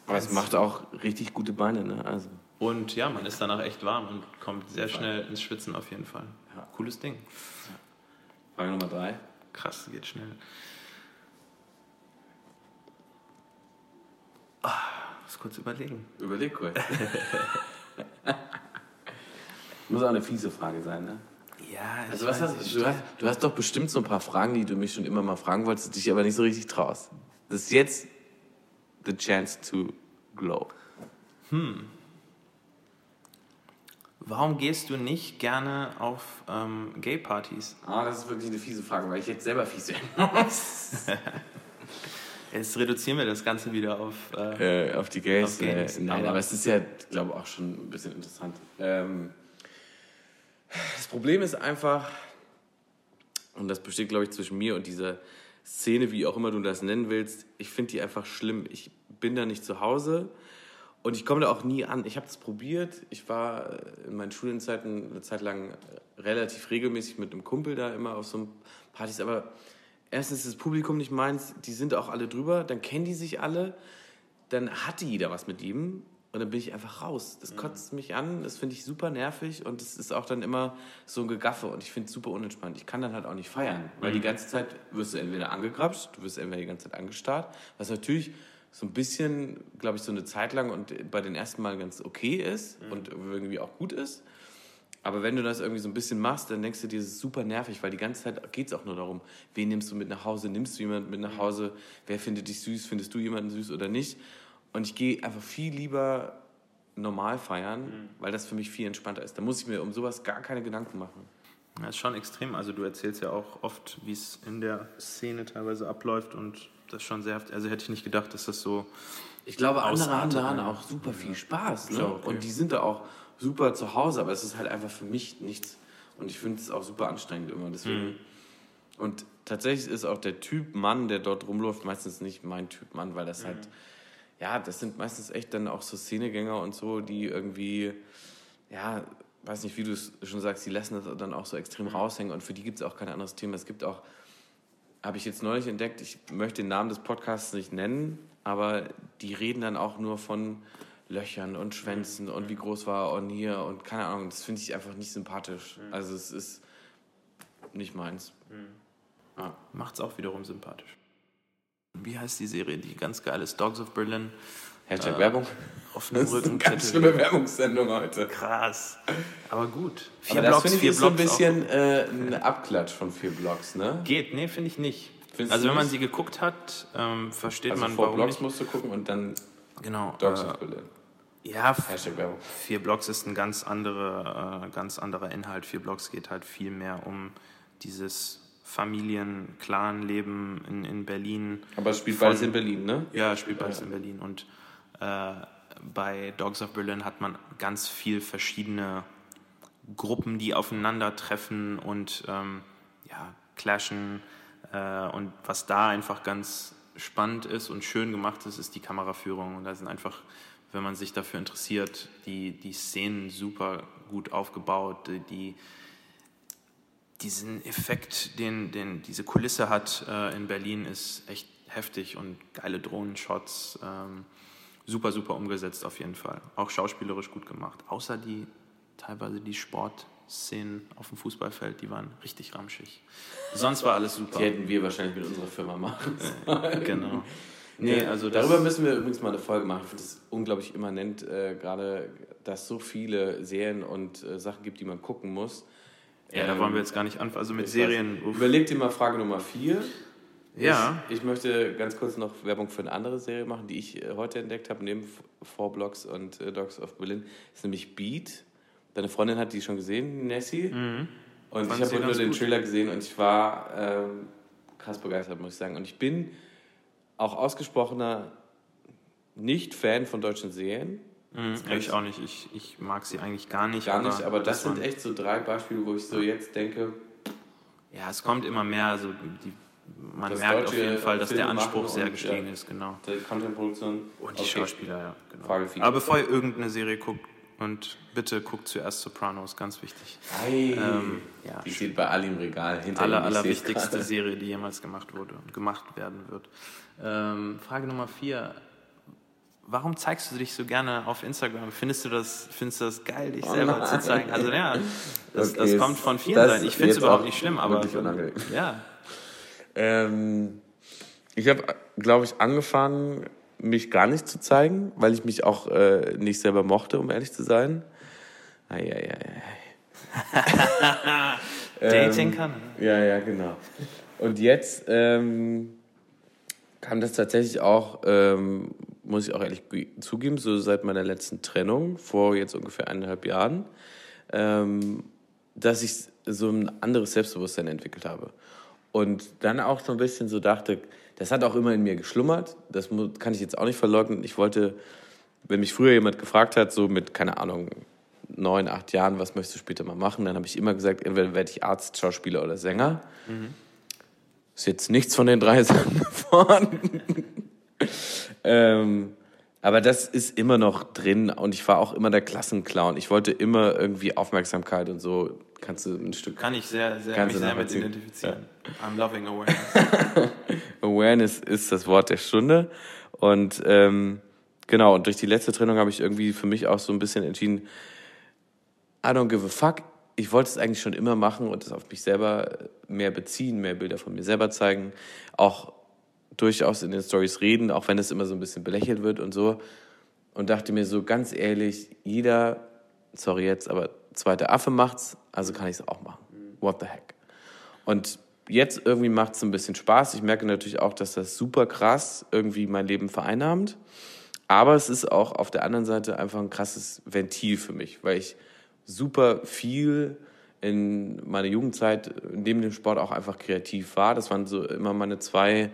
Aber es macht auch richtig gute Beine, ne? Also. Und ja, man ist danach echt warm und kommt sehr schnell ins Schwitzen auf jeden Fall. Ja. Cooles Ding. Frage Nummer drei. Krass, geht schnell. Ah, muss kurz überlegen. Überleg kurz. *laughs* Muss auch eine fiese Frage sein, ne? Ja, Also was hast, du, hast, du hast doch bestimmt so ein paar Fragen, die du mich schon immer mal fragen wolltest, dich aber nicht so richtig traust. Das ist jetzt the chance to glow. Warum gehst du nicht gerne auf ähm, Gay-Partys? Ah, das ist wirklich eine fiese Frage, weil ich jetzt selber fies bin. *laughs* *laughs* Jetzt reduzieren wir das Ganze wieder auf. Äh, äh, auf die Gays. Auf äh, nein, aber- es ist ja, glaube ich, auch schon ein bisschen interessant. Ähm, das Problem ist einfach, und das besteht, glaube ich, zwischen mir und dieser Szene, wie auch immer du das nennen willst, ich finde die einfach schlimm. Ich bin da nicht zu Hause und ich komme da auch nie an. Ich habe das probiert. Ich war äh, in meinen Studienzeiten eine Zeit lang relativ regelmäßig mit einem Kumpel da immer auf so Partys, aber erstens ist das Publikum nicht meins, die sind auch alle drüber, dann kennen die sich alle, dann hatte jeder was mit ihm und dann bin ich einfach raus. Das kotzt mich an, das finde ich super nervig und es ist auch dann immer so ein Gegaffe und ich finde es super unentspannt. Ich kann dann halt auch nicht feiern, weil die ganze Zeit wirst du entweder angegrapscht, du wirst entweder die ganze Zeit angestarrt, was natürlich so ein bisschen, glaube ich, so eine Zeit lang und bei den ersten Mal ganz okay ist und irgendwie auch gut ist. Aber wenn du das irgendwie so ein bisschen machst, dann denkst du dir, das ist super nervig, weil die ganze Zeit geht es auch nur darum, wen nimmst du mit nach Hause, nimmst du jemanden mit nach Hause, wer findet dich süß, findest du jemanden süß oder nicht. Und ich gehe einfach viel lieber normal feiern, weil das für mich viel entspannter ist. Da muss ich mir um sowas gar keine Gedanken machen. Ja, ist schon extrem. Also du erzählst ja auch oft, wie es in der Szene teilweise abläuft und das ist schon sehr heftig. Also hätte ich nicht gedacht, dass das so. Ich glaube, andere haben daran ja. auch super viel Spaß. Ne? Ja, okay. Und die sind da auch super zu Hause, aber es ist halt einfach für mich nichts. Und ich finde es auch super anstrengend immer. Deswegen. Mhm. Und tatsächlich ist auch der Typ Mann, der dort rumläuft, meistens nicht mein Typ Mann, weil Mhm. das halt, ja, das sind meistens echt dann auch so Szenegänger und so, die irgendwie, ja, weiß nicht, wie du es schon sagst, die lassen das dann auch so extrem Mhm. raushängen und für die gibt es auch kein anderes Thema. Es gibt auch, habe ich jetzt neulich entdeckt, ich möchte den Namen des Podcasts nicht nennen, aber die reden dann auch nur von Löchern und Schwänzen und wie groß war und hier und keine Ahnung, das finde ich einfach nicht sympathisch. Also es ist nicht meins. Macht es auch wiederum sympathisch. Wie heißt die Serie, die ganz geil ist? Dogs of Berlin. Hashtag Äh, Werbung. Auf einem Das ist eine Rücken. ganz schlimme Werbungssendung heute. Krass. Aber gut. Aber das finde ich ist so ein bisschen äh, ein Abklatsch von vier Blocks, ne? Geht, nee, finde ich nicht. Findest also wenn man sie geguckt hat, ähm, versteht Also man, vor warum Blocks nicht. musst du gucken und dann Genau. Dogs äh, of Berlin. Ja, vier Blocks ist ein ganz, andere, äh, ganz anderer Inhalt. Vier Blocks geht halt viel mehr um dieses Familien-Clan-Leben in, in Berlin. Aber es spielt beides in Berlin, ne? Ja, spielt beides in Berlin. Und äh, bei Dogs of Berlin hat man ganz viel verschiedene Gruppen, die aufeinandertreffen und ähm, ja, clashen. Äh, und was da einfach ganz spannend ist und schön gemacht ist, ist die Kameraführung. Und da sind einfach, wenn man sich dafür interessiert, die, die Szenen super gut aufgebaut, die- die diesen Effekt, den, den diese Kulisse hat äh, in Berlin, ist echt heftig und geile Drohnenshots. Ähm, super, super umgesetzt auf jeden Fall. Auch schauspielerisch gut gemacht. Außer die teilweise die Sportszenen auf dem Fußballfeld, die waren richtig ramschig. Sonst war alles super. Die hätten wir wahrscheinlich mit unserer Firma machen sollen. genau. Nee, also Darüber müssen wir übrigens mal eine Folge machen. Ich finde das unglaublich immanent, äh, gerade, dass es so viele Serien und äh, Sachen gibt, die man gucken muss. ja, da wollen wir jetzt gar nicht anfangen. Also mit Serien. weiß. Überleg dir mal Frage Nummer vier. Ja. Ich, ich möchte ganz kurz noch Werbung für eine andere Serie machen, die ich äh, heute entdeckt habe, neben Four Blocks und äh, Dogs of Berlin. Das ist nämlich Beat. Deine Freundin hat die schon gesehen, Nessie. Und Fand ich habe nur den gut. Trailer gesehen und ich war ähm, krass begeistert, muss ich sagen. Und ich bin auch ausgesprochener Nicht-Fan von deutschen Serien. Mhm, ich auch nicht. Ich, ich mag sie eigentlich gar nicht. Gar nicht, aber das sind waren- echt so drei Beispiele, wo ich so jetzt denke, Ja, es kommt immer mehr. Also die, man Das merkt auf jeden Fall, dass der Filme Anspruch sehr gestiegen ja. ist, genau. die Content-Produktion. Und die Okay. Schauspieler, ja. Genau. Frage. Aber bevor ihr irgendeine Serie guckt, und bitte guckt zuerst Sopranos, ganz wichtig. Ähm, ja, die steht bei Ali im Regal hinter aller, allerwichtigste. Serie, die jemals gemacht wurde und gemacht werden wird. Ähm, Frage Nummer vier. Warum zeigst du dich so gerne auf Instagram? Findest du das, findest du das geil, dich selber zu Oh zeigen? Also ja, das, *laughs* Okay, das kommt von vielen Seiten. Ich finde es überhaupt nicht schlimm, aber *laughs* ja, Ähm, ich habe, glaube ich, angefangen, mich gar nicht zu zeigen, weil ich mich auch äh, nicht selber mochte, um ehrlich zu sein. Eieiei. *laughs* Dating kann. Ja, ja, genau. Und jetzt ähm, kam das tatsächlich auch, ähm, muss ich auch ehrlich ge- zugeben, so seit meiner letzten Trennung, vor jetzt ungefähr eineinhalb Jahren, ähm, dass ich so ein anderes Selbstbewusstsein entwickelt habe. Und dann auch so ein bisschen so dachte, das hat auch immer in mir geschlummert, das kann ich jetzt auch nicht verleugnen. Ich wollte, wenn mich früher jemand gefragt hat, so mit, keine Ahnung, neun, acht Jahren, was möchtest du später mal machen, dann habe ich immer gesagt, entweder werde ich Arzt, Schauspieler oder Sänger. Ist jetzt nichts von den drei Sachen *laughs* geworden. ähm, aber das ist immer noch drin und ich war auch immer der Klassenclown. Ich wollte immer irgendwie Aufmerksamkeit und so. Kannst du ein Stück Kann ich sehr, sehr, mich sehr mit identifizieren. I'm loving awareness. *laughs* Awareness ist das Wort der Stunde. Und ähm, genau, und durch die letzte Trennung habe ich irgendwie für mich auch so ein bisschen entschieden, I don't give a fuck. Ich wollte es eigentlich schon immer machen und es auf mich selber mehr beziehen, mehr Bilder von mir selber zeigen. Auch durchaus in den Stories reden, auch wenn es immer so ein bisschen belächelt wird und so. Und dachte mir so ganz ehrlich, jeder, sorry jetzt, aber zweiter Affe macht's, also kann ich es auch machen. What the heck? Und jetzt irgendwie macht es ein bisschen Spaß. Ich merke natürlich auch, dass das super krass irgendwie mein Leben vereinnahmt. Aber es ist auch auf der anderen Seite einfach ein krasses Ventil für mich, weil ich super viel in meiner Jugendzeit neben dem Sport auch einfach kreativ war. Das waren so immer meine zwei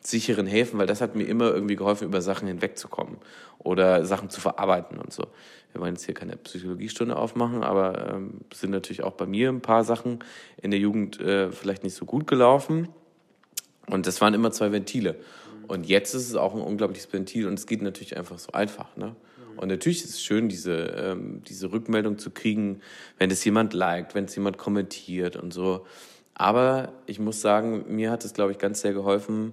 sicheren Häfen, weil das hat mir immer irgendwie geholfen, über Sachen hinwegzukommen oder Sachen zu verarbeiten und so. Wir wollen jetzt hier keine Psychologiestunde aufmachen, aber ähm, sind natürlich auch bei mir ein paar Sachen in der Jugend äh, vielleicht nicht so gut gelaufen. Und das waren immer zwei Ventile. Und jetzt ist es auch ein unglaubliches Ventil und es geht natürlich einfach so einfach. Ne? Und natürlich ist es schön, diese, ähm, diese Rückmeldung zu kriegen, wenn es jemand liked, wenn es jemand kommentiert und so. Aber ich muss sagen, mir hat es, glaube ich, ganz sehr geholfen,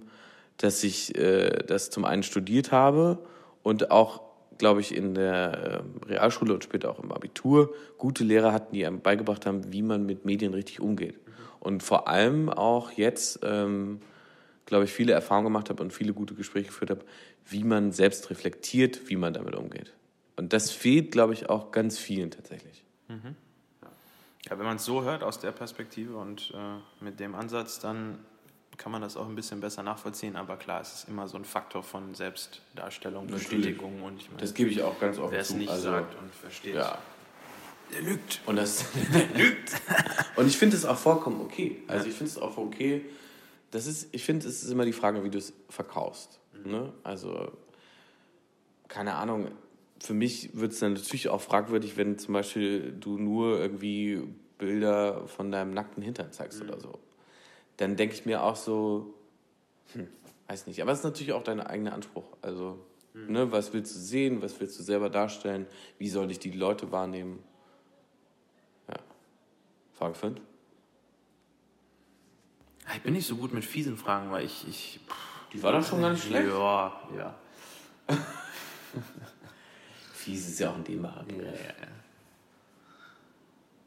dass ich äh, das zum einen studiert habe und auch, glaube ich, in der äh, Realschule und später auch im Abitur gute Lehrer hatten, die einem beigebracht haben, wie man mit Medien richtig umgeht. Und vor allem auch jetzt, ähm, glaube ich, viele Erfahrungen gemacht habe und viele gute Gespräche geführt habe, wie man selbst reflektiert, wie man damit umgeht. Und das fehlt, glaube ich, auch ganz vielen tatsächlich. Mhm. Ja, wenn man es so hört aus der Perspektive und äh, mit dem Ansatz, dann kann man das auch ein bisschen besser nachvollziehen. Aber klar, es ist immer so ein Faktor von Selbstdarstellung, Bestätigung und ich meine, das gebe ich auch ganz offen Wer es nicht Also, sagt und versteht, Ja. der lügt. Und das *laughs* lügt. Und ich finde es auch vollkommen okay. Also ich finde es auch okay. Das ist, ich finde, es ist immer die Frage, wie du es verkaufst. Ne? Also, keine Ahnung. Für mich wird es dann natürlich auch fragwürdig, wenn zum Beispiel du nur irgendwie Bilder von deinem nackten Hintern zeigst oder so. Dann denke ich mir auch so, hm, weiß nicht. Aber es ist natürlich auch dein eigener Anspruch. Also, ne, was willst du sehen? Was willst du selber darstellen? Wie soll dich die Leute wahrnehmen? Ja. Frage 5. Ich bin nicht so gut mit fiesen Fragen, weil ich. ich Die war doch schon gar nicht schlecht. Ja, ja. *laughs* Fies ist ja auch ein ja, Begriff. ja.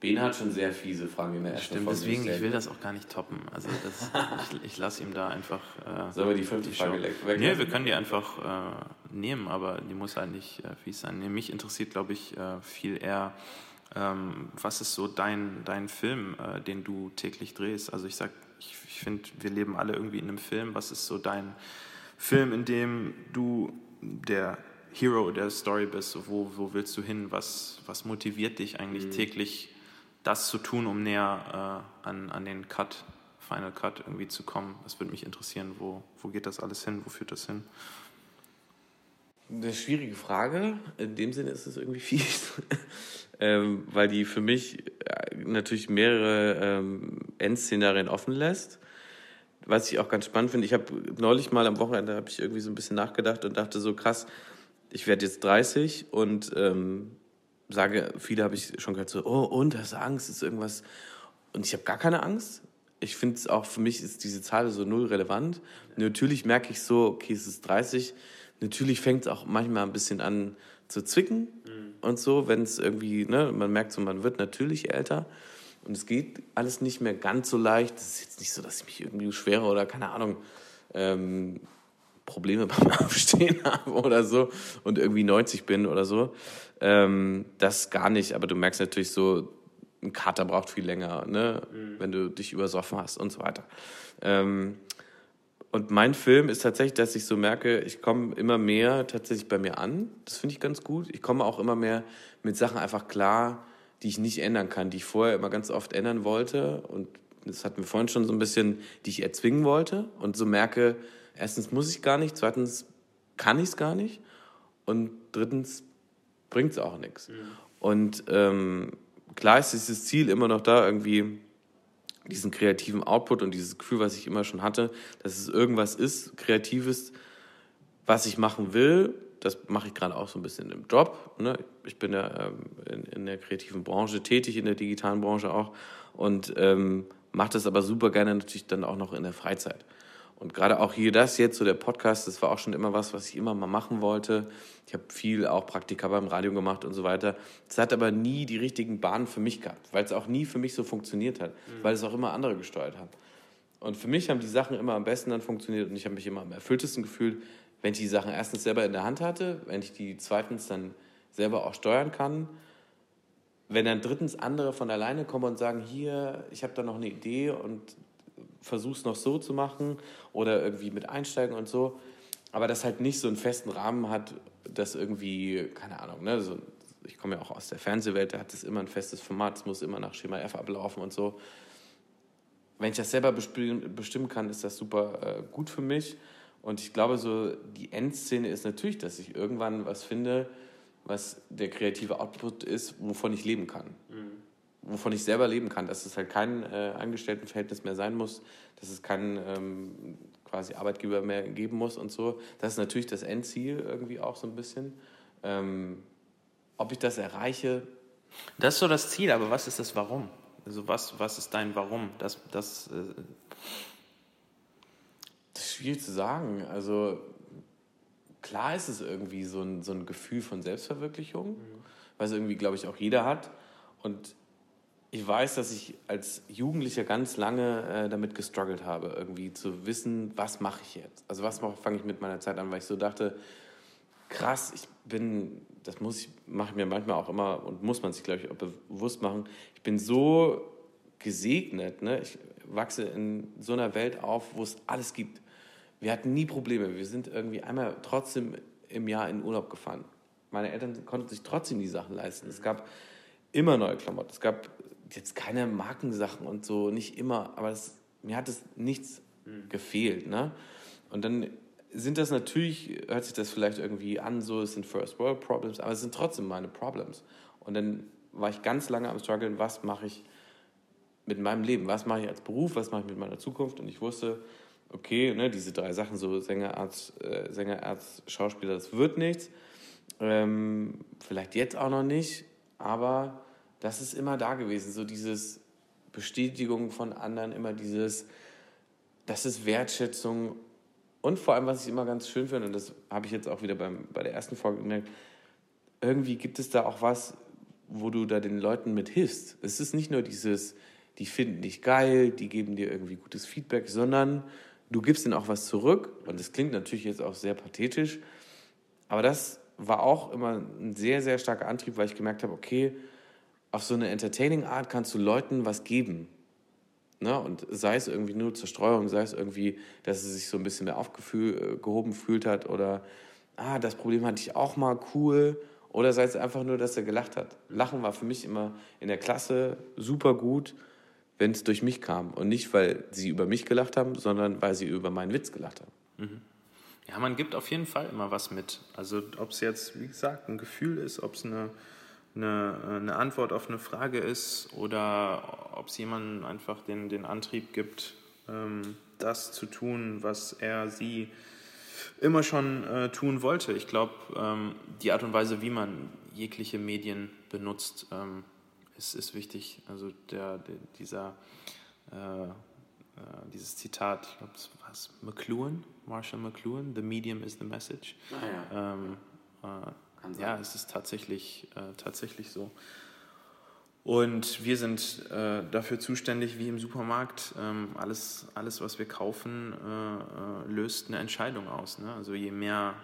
Bene hat schon sehr fiese Fragen in der ersten Stimmt, Folge deswegen, ich will das auch gar nicht toppen. Also das, ich, ich lasse ihm da einfach. Äh, Sollen wir die fünfte Frage Show. weg- weglassen? Nee, wir können die einfach äh, nehmen, aber die muss halt nicht äh, fies sein. Nee, mich interessiert, glaube ich, äh, viel eher, ähm, was ist so dein, dein Film, äh, den du täglich drehst? Also ich sag, ich, ich finde, wir leben alle irgendwie in einem Film. Was ist so dein Film, in dem du der Hero der Story bist? Wo, wo willst du hin? Was, was motiviert dich eigentlich Mhm. täglich, das zu tun, um näher äh, an, an den Cut, Final Cut irgendwie zu kommen? Das würde mich interessieren. Wo, wo geht das alles hin? Wo führt das hin? Eine schwierige Frage. In dem Sinne ist es irgendwie *laughs* fies. ähm, weil die für mich äh, natürlich mehrere ähm, Endszenarien offen lässt. Was ich auch ganz spannend finde, ich habe neulich mal am Wochenende habe ich irgendwie so ein bisschen nachgedacht und dachte so krass, ich werde jetzt 30 und ähm, sage, viele habe ich schon gehört so, oh und hast du Angst, ist irgendwas und ich habe gar keine Angst. Ich finde es auch für mich ist diese Zahl so null relevant. Natürlich merke ich so, okay, es ist 30. Natürlich fängt es auch manchmal ein bisschen an zu zwicken und so, wenn es irgendwie, ne, man merkt so, man wird natürlich älter und es geht alles nicht mehr ganz so leicht. Es ist jetzt nicht so, dass ich mich irgendwie beschwere oder keine Ahnung, ähm, Probleme *laughs* beim Aufstehen habe oder so und irgendwie 90 bin oder so. Ähm, das gar nicht, aber du merkst natürlich so, ein Kater braucht viel länger, ne? wenn du dich übersoffen hast und so weiter. Ähm, und mein Film ist tatsächlich, dass ich so merke, ich komme immer mehr tatsächlich bei mir an. Das finde ich ganz gut. Ich komme auch immer mehr mit Sachen einfach klar, die ich nicht ändern kann, die ich vorher immer ganz oft ändern wollte. Und das hatten wir vorhin schon so ein bisschen, die ich erzwingen wollte. Und so merke, erstens muss ich gar nicht, zweitens kann ich es gar nicht. Und drittens bringt es auch nichts. Und ähm, klar ist dieses Ziel immer noch da, irgendwie diesen kreativen Output und dieses Gefühl, was ich immer schon hatte, dass es irgendwas ist, Kreatives, was ich machen will. Das mache ich gerade auch so ein bisschen im Job. Ne? Ich bin ja ähm, in, in der kreativen Branche tätig, in der digitalen Branche auch und ähm, mache das aber super gerne natürlich dann auch noch in der Freizeit. Und gerade auch hier das jetzt, so der Podcast, das war auch schon immer was, was ich immer mal machen wollte. Ich habe viel auch Praktika beim Radio gemacht und so weiter. Es hat aber nie die richtigen Bahnen für mich gehabt, weil es auch nie für mich so funktioniert hat, weil es auch immer andere gesteuert hat. Und für mich haben die Sachen immer am besten dann funktioniert und ich habe mich immer am erfülltesten gefühlt, wenn ich die Sachen erstens selber in der Hand hatte, wenn ich die zweitens dann selber auch steuern kann. Wenn dann drittens andere von alleine kommen und sagen, hier, ich habe da noch eine Idee und versuch's noch so zu machen oder irgendwie mit einsteigen und so. Aber das halt nicht so einen festen Rahmen hat, das irgendwie, keine Ahnung, ne, so, ich komme ja auch aus der Fernsehwelt, da hat es immer ein festes Format, es muss immer nach Schema F ablaufen und so. Wenn ich das selber bestimmen kann, ist das super äh, gut für mich. Und ich glaube, so die Endszene ist natürlich, dass ich irgendwann was finde, was der kreative Output ist, wovon ich leben kann. Mhm. Wovon ich selber leben kann, dass es halt kein äh, Angestelltenverhältnis mehr sein muss, dass es keinen ähm, quasi Arbeitgeber mehr geben muss und so. Das ist natürlich das Endziel irgendwie auch so ein bisschen. Ähm, ob ich das erreiche. Das ist so das Ziel, aber was ist das Warum? Also was, was ist dein Warum? Das, das, äh das ist schwierig zu sagen. Also klar ist es irgendwie so ein, so ein Gefühl von Selbstverwirklichung, mhm. was irgendwie, glaube ich, auch jeder hat. Und ich weiß, dass ich als Jugendlicher ganz lange äh, damit gestruggelt habe, irgendwie zu wissen, was mache ich jetzt? Also was fange ich mit meiner Zeit an, weil ich so dachte, krass, ich bin, das muss ich, mache ich mir manchmal auch immer und muss man sich, glaube ich, auch bewusst machen, ich bin so gesegnet, ne? ich wachse in so einer Welt auf, wo es alles gibt. Wir hatten nie Probleme. Wir sind irgendwie einmal trotzdem im Jahr in Urlaub gefahren. Meine Eltern konnten sich trotzdem die Sachen leisten. Es gab immer neue Klamotten. Es gab jetzt keine Markensachen und so, nicht immer, aber es, mir hat es nichts mhm. gefehlt. Ne? Und dann sind das natürlich, hört sich das vielleicht irgendwie an, so, es sind First World Problems, aber es sind trotzdem meine Problems. Und dann war ich ganz lange am struggeln, was mache ich mit meinem Leben, was mache ich als Beruf, was mache ich mit meiner Zukunft und ich wusste, okay, ne, diese drei Sachen, so Sänger, Arzt, äh, Sänger, Arzt, Schauspieler, das wird nichts. Ähm, vielleicht jetzt auch noch nicht, aber das ist immer da gewesen, so dieses Bestätigung von anderen, immer dieses, das ist Wertschätzung und vor allem, was ich immer ganz schön finde, und das habe ich jetzt auch wieder beim, bei der ersten Folge gemerkt, irgendwie gibt es da auch was, wo du da den Leuten mit hilfst. Es ist nicht nur dieses, die finden dich geil, die geben dir irgendwie gutes Feedback, sondern du gibst ihnen auch was zurück. Und das klingt natürlich jetzt auch sehr pathetisch, aber das war auch immer ein sehr, sehr starker Antrieb, weil ich gemerkt habe, okay, auf so eine entertaining Art kannst du Leuten was geben. Ne? Und sei es irgendwie nur Zerstreuung, sei es irgendwie, dass sie sich so ein bisschen mehr aufgehoben fühlt hat oder, ah, das Problem hatte ich auch mal, cool. Oder sei es einfach nur, dass er gelacht hat. Lachen war für mich immer in der Klasse super gut wenn es durch mich kam. Und nicht, weil sie über mich gelacht haben, sondern weil sie über meinen Witz gelacht haben. Mhm. Ja, man gibt auf jeden Fall immer was mit. Also ob es jetzt, wie gesagt, ein Gefühl ist, ob es eine, eine, eine, Antwort auf eine Frage ist oder ob es jemandem einfach den, den Antrieb gibt, ähm, das zu tun, was er, sie immer schon äh, tun wollte. Ich glaube, ähm, die Art und Weise, wie man jegliche Medien benutzt, ähm, ist, ist wichtig. Also der, der dieser, äh, äh, dieses Zitat, ich glaube, es war McLuhan, Marshall McLuhan, The Medium is the Message. Ah, ja. Ja, es ist tatsächlich, äh, tatsächlich so. Und wir sind äh, dafür zuständig, wie im Supermarkt. Ähm, alles, alles, was wir kaufen, äh, äh löst eine Entscheidung aus. Ne? Also je mehr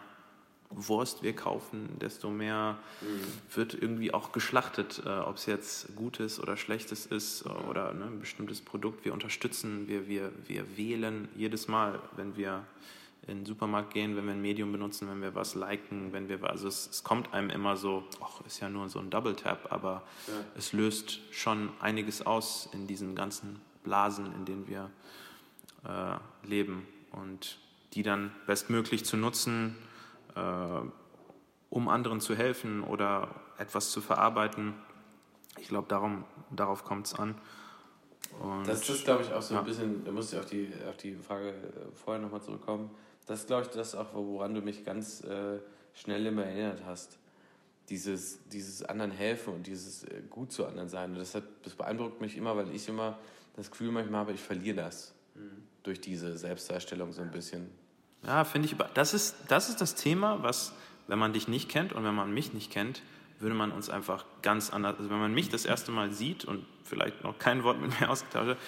Wurst wir kaufen, desto mehr mhm. wird irgendwie auch geschlachtet, äh, ob es jetzt Gutes oder Schlechtes ist äh, oder ne, ein bestimmtes Produkt. Wir unterstützen, wir, wir, wir wählen jedes Mal, wenn wir in den Supermarkt gehen, wenn wir ein Medium benutzen, wenn wir was liken, wenn wir also es, es kommt einem immer so, ach, ist ja nur so ein Double Tap, aber ja. es löst schon einiges aus in diesen ganzen Blasen, in denen wir äh, leben und die dann bestmöglich zu nutzen äh, um anderen zu helfen oder etwas zu verarbeiten. Ich glaube, darauf kommt es an. Und, das ist, glaube ich, auch so ja. ein bisschen, da muss ich auf die, auf die Frage äh, vorher nochmal zurückkommen. Das ist, glaube ich, das auch, woran du mich ganz äh, schnell immer erinnert hast. Dieses, dieses anderen helfen und dieses äh, gut zu anderen sein. Und das, hat, das beeindruckt mich immer, weil ich immer das Gefühl manchmal habe, ich verliere das mhm. durch diese Selbstdarstellung so ein bisschen. Ja, finde ich. Das ist, das ist das Thema, was, wenn man dich nicht kennt und wenn man mich nicht kennt, würde man uns einfach ganz anders. Also wenn man mich das erste Mal sieht und vielleicht noch kein Wort mit mir *laughs* ausgetauscht hat,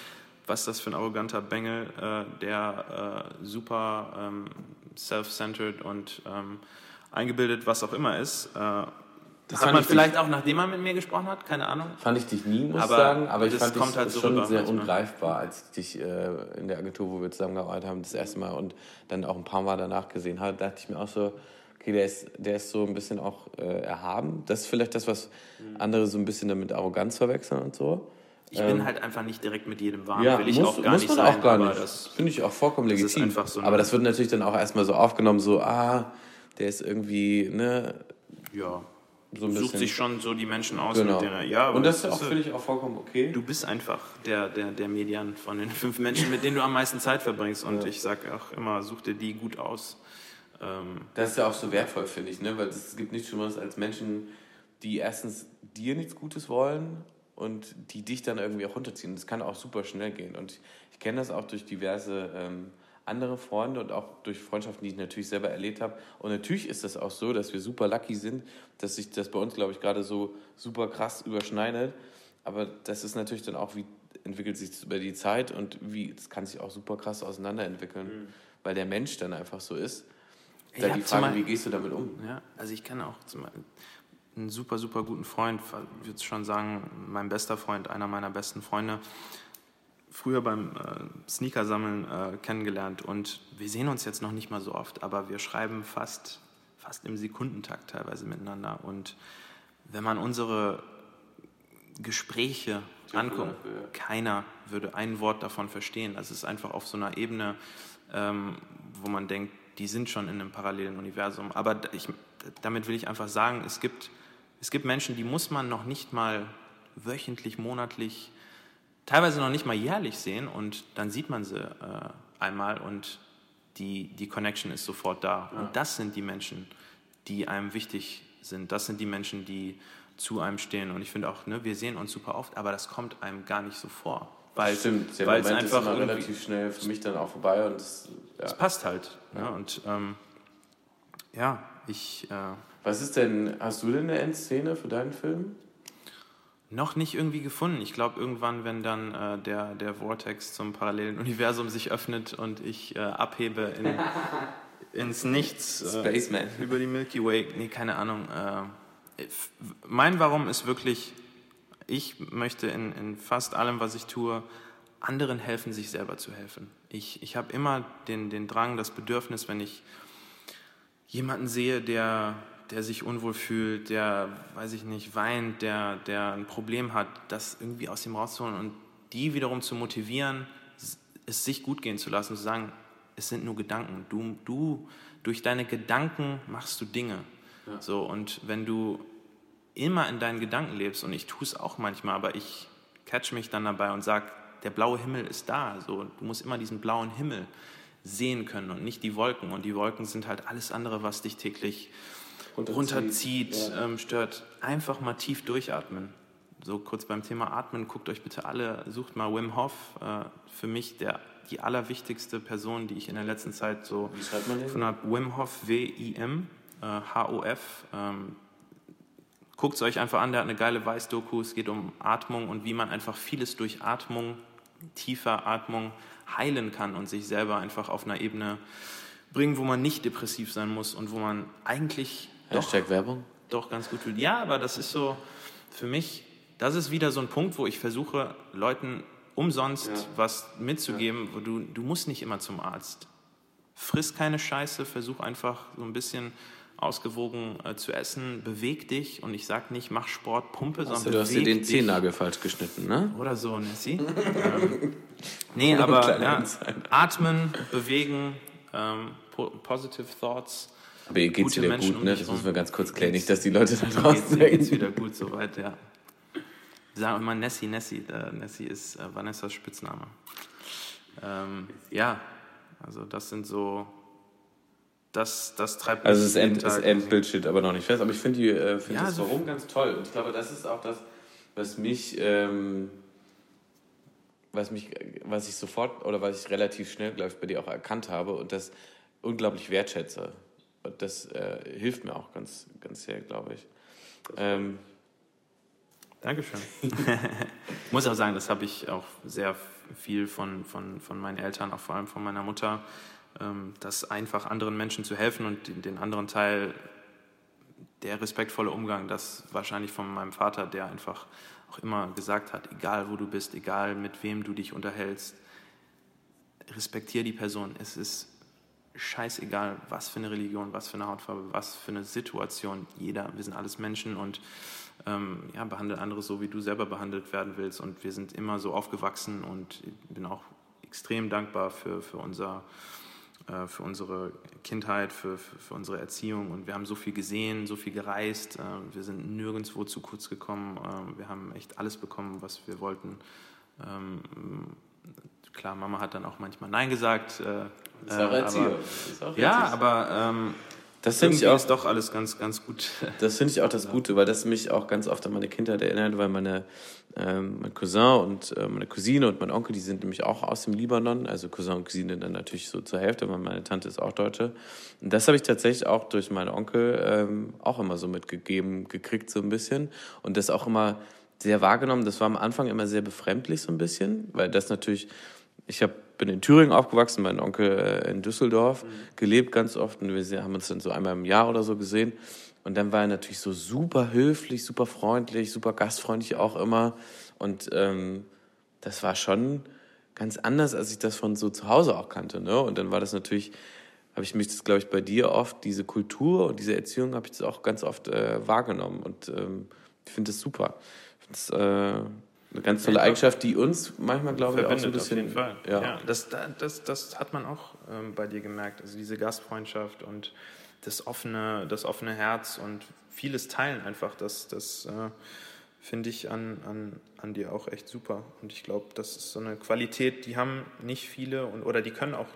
was das für ein arroganter Bengel, äh, der äh, super ähm, self-centered und ähm, eingebildet, was auch immer ist. Äh, Das hat man ich vielleicht auch, nachdem man mit mir gesprochen hat, keine Ahnung. Fand ich dich nie, muss Aber ich sagen, aber ich fand dich halt so schon sehr manchmal. ungreifbar, als ich dich äh, in der Agentur, wo wir zusammengearbeitet haben, das erste Mal und dann auch ein paar Mal danach gesehen habe, dachte ich mir auch so, okay, der ist, der ist so ein bisschen auch äh, erhaben. Das ist vielleicht das, was Mhm. andere so ein bisschen damit Arroganz verwechseln und so. Ich bin halt einfach nicht direkt mit jedem warm, Ähm, Ja, will ich muss, auch gar muss nicht man sein. auch gar nicht. Das, Finde ich auch vollkommen legitim. so aber das wird natürlich dann auch erstmal so aufgenommen, so, ah, der ist irgendwie, ne, ja, so ein sucht bisschen. sich schon so die Menschen aus, genau. mit denen ja, und das, das finde ich, auch vollkommen okay. Du bist einfach der, der, der Median von den *laughs* fünf Menschen, mit denen du am meisten Zeit verbringst. Und ich sage auch immer, such dir die gut aus. Ähm, Das ist ja auch so wertvoll, finde ich, ne? weil es gibt nichts Schlimmeres als Menschen, die erstens dir nichts Gutes wollen und die dich dann irgendwie auch runterziehen. Das kann auch super schnell gehen. Und ich, kenne das auch durch diverse ähm, andere Freunde und auch durch Freundschaften, die ich natürlich selber erlebt habe. Und natürlich ist das auch so, dass wir super lucky sind, dass sich das bei uns, glaube ich, gerade so super krass überschneidet. Aber das ist natürlich dann auch, wie entwickelt sich das über die Zeit und wie, das kann sich auch super krass auseinanderentwickeln, weil der Mensch dann einfach so ist. Da die Frage, wie gehst du damit um? ja, also ich kenne auch zum Beispiel einen super, super guten Freund, ich würde schon sagen, mein bester Freund, einer meiner besten Freunde, früher beim äh, Sneaker-Sammeln äh, kennengelernt und wir sehen uns jetzt noch nicht mal so oft, aber wir schreiben fast, fast im Sekundentakt teilweise miteinander und wenn man unsere Gespräche anguckt, keiner würde ein Wort davon verstehen. Das ist einfach auf so einer Ebene, ähm, wo man denkt, die sind schon in einem parallelen Universum. Aber ich, damit will ich einfach sagen, es gibt, es gibt Menschen, die muss man noch nicht mal wöchentlich, monatlich, teilweise noch nicht mal jährlich sehen und dann sieht man sie äh, einmal und die, die Connection ist sofort da. Und das sind die Menschen, die einem wichtig sind. Das sind die Menschen, die zu einem stehen. Und ich finde auch, ne, wir sehen uns super oft, aber das kommt einem gar nicht so vor. Weil, Stimmt, der weil es Moment ist einfach irgendwie- relativ schnell für mich dann auch vorbei und das, ja. es passt halt. Ne? Und ähm, ja, ich äh, Was ist denn, hast du denn eine Endszene für deinen Film? noch nicht irgendwie gefunden. Ich glaube, irgendwann, wenn dann äh, der, der Vortex zum parallelen Universum sich öffnet und ich äh, abhebe in, *laughs* ins Nichts äh, Spaceman. *laughs* über die Milky Way, nee, keine Ahnung. Äh, mein Warum ist wirklich, ich möchte in, in fast allem, was ich tue, anderen helfen, sich selber zu helfen. Ich, ich habe immer den, den Drang, das Bedürfnis, wenn ich jemanden sehe, der, der sich unwohl fühlt, der, weiß ich nicht, weint, der, der ein Problem hat, das irgendwie aus ihm rauszuholen und die wiederum zu motivieren, es sich gut gehen zu lassen, zu sagen, es sind nur Gedanken. Du, du durch deine Gedanken machst du Dinge. So, und wenn du immer in deinen Gedanken lebst, und ich tue es auch manchmal, aber ich catch mich dann dabei und sage, der blaue Himmel ist da. So, du musst immer diesen blauen Himmel sehen können und nicht die Wolken. Und die Wolken sind halt alles andere, was dich täglich Runterzieht. runterzieht, ähm, stört. Einfach mal tief durchatmen. So kurz beim Thema Atmen, guckt euch bitte alle, sucht mal Wim Hof. Äh, für mich der, die allerwichtigste Person, die ich in der letzten Zeit so Wie schreibt man den? von der Wim Hof, W-I-M, äh, H-O-F. Ähm, Guckt es euch einfach an, der hat eine geile Weiß-Doku. Es geht um Atmung und wie man einfach vieles durch Atmung, tiefer Atmung heilen kann und sich selber einfach auf einer Ebene bringen, wo man nicht depressiv sein muss und wo man eigentlich doch, Hashtag Werbung? doch ganz gut. Ja, aber das ist so für mich, das ist wieder so ein Punkt, wo ich versuche, Leuten umsonst Ja. was mitzugeben, wo du, du musst nicht immer zum Arzt. Friss keine Scheiße, versuch einfach so ein bisschen ausgewogen äh, zu essen, beweg dich und ich sag nicht, mach Sport, Pumpe, Also, sondern du hast dir den. Zehennagel falsch geschnitten, ne? Oder so, Nessie. *laughs* ähm, nee, aber ja, atmen, bewegen, ähm, po positive thoughts. Aber ihr geht's wieder Menschen gut, ne? Das müssen wir ganz kurz klären. Nicht, dass die Leute da draußen geht's, geht's wieder gut soweit, ja. Wir sagen immer Nessie, Nessie. Äh, Nessie ist äh, Vanessas Spitzname. Ähm, ja, also das sind so, das, das treibt Also jeden End. Endbild steht aber noch nicht fest. Aber ich finde die, äh, find Ja, das so- Warum ganz toll. Und ich glaube, das ist auch das, was mich, ähm, was mich, was ich sofort oder was ich relativ schnell, glaube ich, bei dir auch erkannt habe und das unglaublich wertschätze. Und das äh, hilft mir auch ganz, ganz sehr, glaube ich. Ähm, Dankeschön. *laughs* ich muss auch sagen, das habe ich auch sehr viel von, von, von meinen Eltern, auch vor allem von meiner Mutter, ähm, das einfach anderen Menschen zu helfen und den, den anderen Teil, der respektvolle Umgang, das wahrscheinlich von meinem Vater, der einfach auch immer gesagt hat, egal wo du bist, egal mit wem du dich unterhältst, respektiere die Person. Es ist scheißegal, was für eine Religion, was für eine Hautfarbe, was für eine Situation. Jeder, wir sind alles Menschen und ähm, ja, behandle andere so, wie du selber behandelt werden willst. Und wir sind immer so aufgewachsen und ich bin auch extrem dankbar für, für, unser, äh, für unsere Kindheit, für, für, für, unsere Erziehung. Und wir haben so viel gesehen, so viel gereist. Äh, wir sind nirgendwo zu kurz gekommen. Äh, wir haben echt alles bekommen, was wir wollten. Ähm, klar, Mama hat dann auch manchmal Nein gesagt. Äh, das ist auch Erziehung. Aber, ist auch ja, aber ähm, das finde ich auch, ist doch alles ganz, ganz gut. *laughs* Das finde ich auch das Gute, weil das mich auch ganz oft an meine Kindheit erinnert, weil meine, ähm, mein Cousin und äh, meine Cousine und mein Onkel, die sind nämlich auch aus dem Libanon, also Cousin und Cousine dann natürlich so zur Hälfte, weil meine Tante ist auch Deutsche. Und das habe ich tatsächlich auch durch meinen Onkel ähm, auch immer so mitgegeben, gekriegt so ein bisschen und das auch immer sehr wahrgenommen. Das war am Anfang immer sehr befremdlich so ein bisschen, weil das natürlich, ich habe bin in Thüringen aufgewachsen, mein Onkel äh, in Düsseldorf, mhm. gelebt ganz oft und wir haben uns dann so einmal im Jahr oder so gesehen. Und dann war er natürlich so super höflich, super freundlich, super gastfreundlich auch immer. Und ähm, das war schon ganz anders, als ich das von so zu Hause auch kannte. Ne? Und dann war das natürlich, habe ich mich das, glaube ich, bei dir oft, diese Kultur und diese Erziehung habe ich das auch ganz oft äh, wahrgenommen. Und ähm, ich finde das super. Ich finde äh, eine ganz tolle Eigenschaft, die uns manchmal, glaube ich, auch so ein bisschen. Auf jeden Fall. Ja. ja das, das, das hat man auch ähm, bei dir gemerkt. Also diese Gastfreundschaft und das offene, das offene Herz und vieles teilen einfach. Das, das äh, finde ich an, an, an dir auch echt super. Und ich glaube, das ist so eine Qualität, die haben nicht viele und, oder die können auch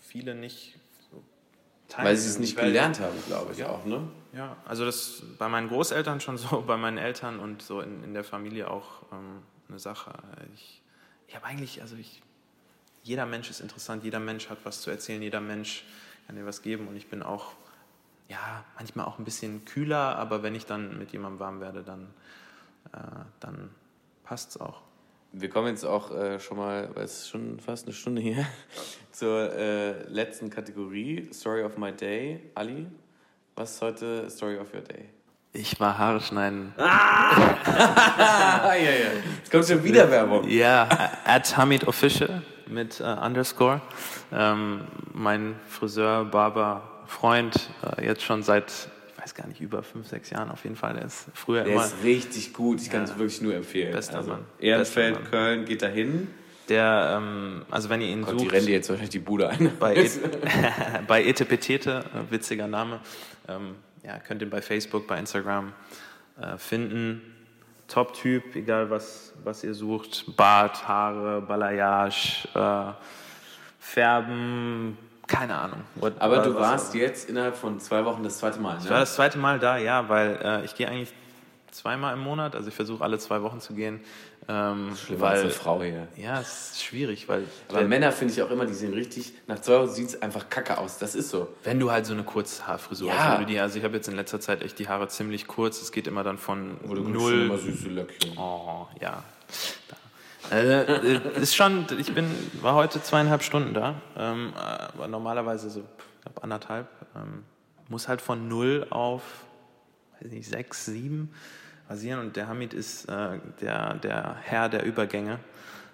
viele nicht so teilen. Weil sie es nicht gelernt haben, glaube ich ja. auch, ne? Ja, also das bei meinen Großeltern schon so, *laughs* bei meinen Eltern und so in, in der Familie auch. Ähm, eine Sache. Ich, ich habe eigentlich, also ich, jeder Mensch ist interessant, jeder Mensch hat was zu erzählen, jeder Mensch kann dir was geben und ich bin auch, ja, manchmal auch ein bisschen kühler, aber wenn ich dann mit jemandem warm werde, dann, äh, dann passt es auch. Wir kommen jetzt auch äh, schon mal, weil es ist schon fast eine Stunde hier, *laughs* zur äh, letzten Kategorie, Story of My Day. Ali, was ist heute Story of Your Day? Ich war Haare schneiden. Ah! *laughs* ja, ja. Jetzt kommt schon wieder Werbung. Ja, at Hamid Official mit äh, Underscore. Ähm, mein Friseur, Barber, Freund, äh, jetzt schon seit, ich weiß gar nicht, über fünf, sechs Jahren auf jeden Fall. Der ist früher Der immer. Der ist richtig gut, ich kann es wirklich nur empfehlen. Bester also, Mann. Ehrenfeld, Bester Mann. Köln, geht da hin. Der, ähm, also wenn ihr ihn Gott, sucht. Die rennen jetzt wahrscheinlich die Bude ein. Bei, *laughs* Et *laughs* bei Etepetete, äh, witziger Name. Ähm, ja, könnt ihr bei Facebook, bei Instagram äh, finden. Top-Typ, egal was, was ihr sucht. Bart, Haare, Balayage, äh, Färben, keine Ahnung. What, Aber du warst jetzt innerhalb von zwei Wochen das zweite Mal, ne? Ich war das zweite Mal da, ja, weil äh, ich gehe eigentlich zweimal im Monat, also ich versuche alle zwei Wochen zu gehen. Ähm, Schlimm weil, als eine Frau hier. Ja, es ist schwierig, weil. Aber Männer finde ich auch immer, die sehen richtig, nach zwei Wochen sieht es einfach kacke aus. Das ist so. Wenn du halt so eine Kurzhaarfrisur ja. hast. Die, also ich habe jetzt in letzter Zeit echt die Haare ziemlich kurz. Es geht immer dann von Oder null. Immer süße Löckchen. Oh, ja. äh, ist schon, ich bin, war heute zweieinhalb Stunden da. Ähm, aber normalerweise so knapp anderthalb. Ähm, muss halt von null auf, weiß nicht, sechs, sieben rasieren und der Hamid ist äh, der, der Herr der Übergänge.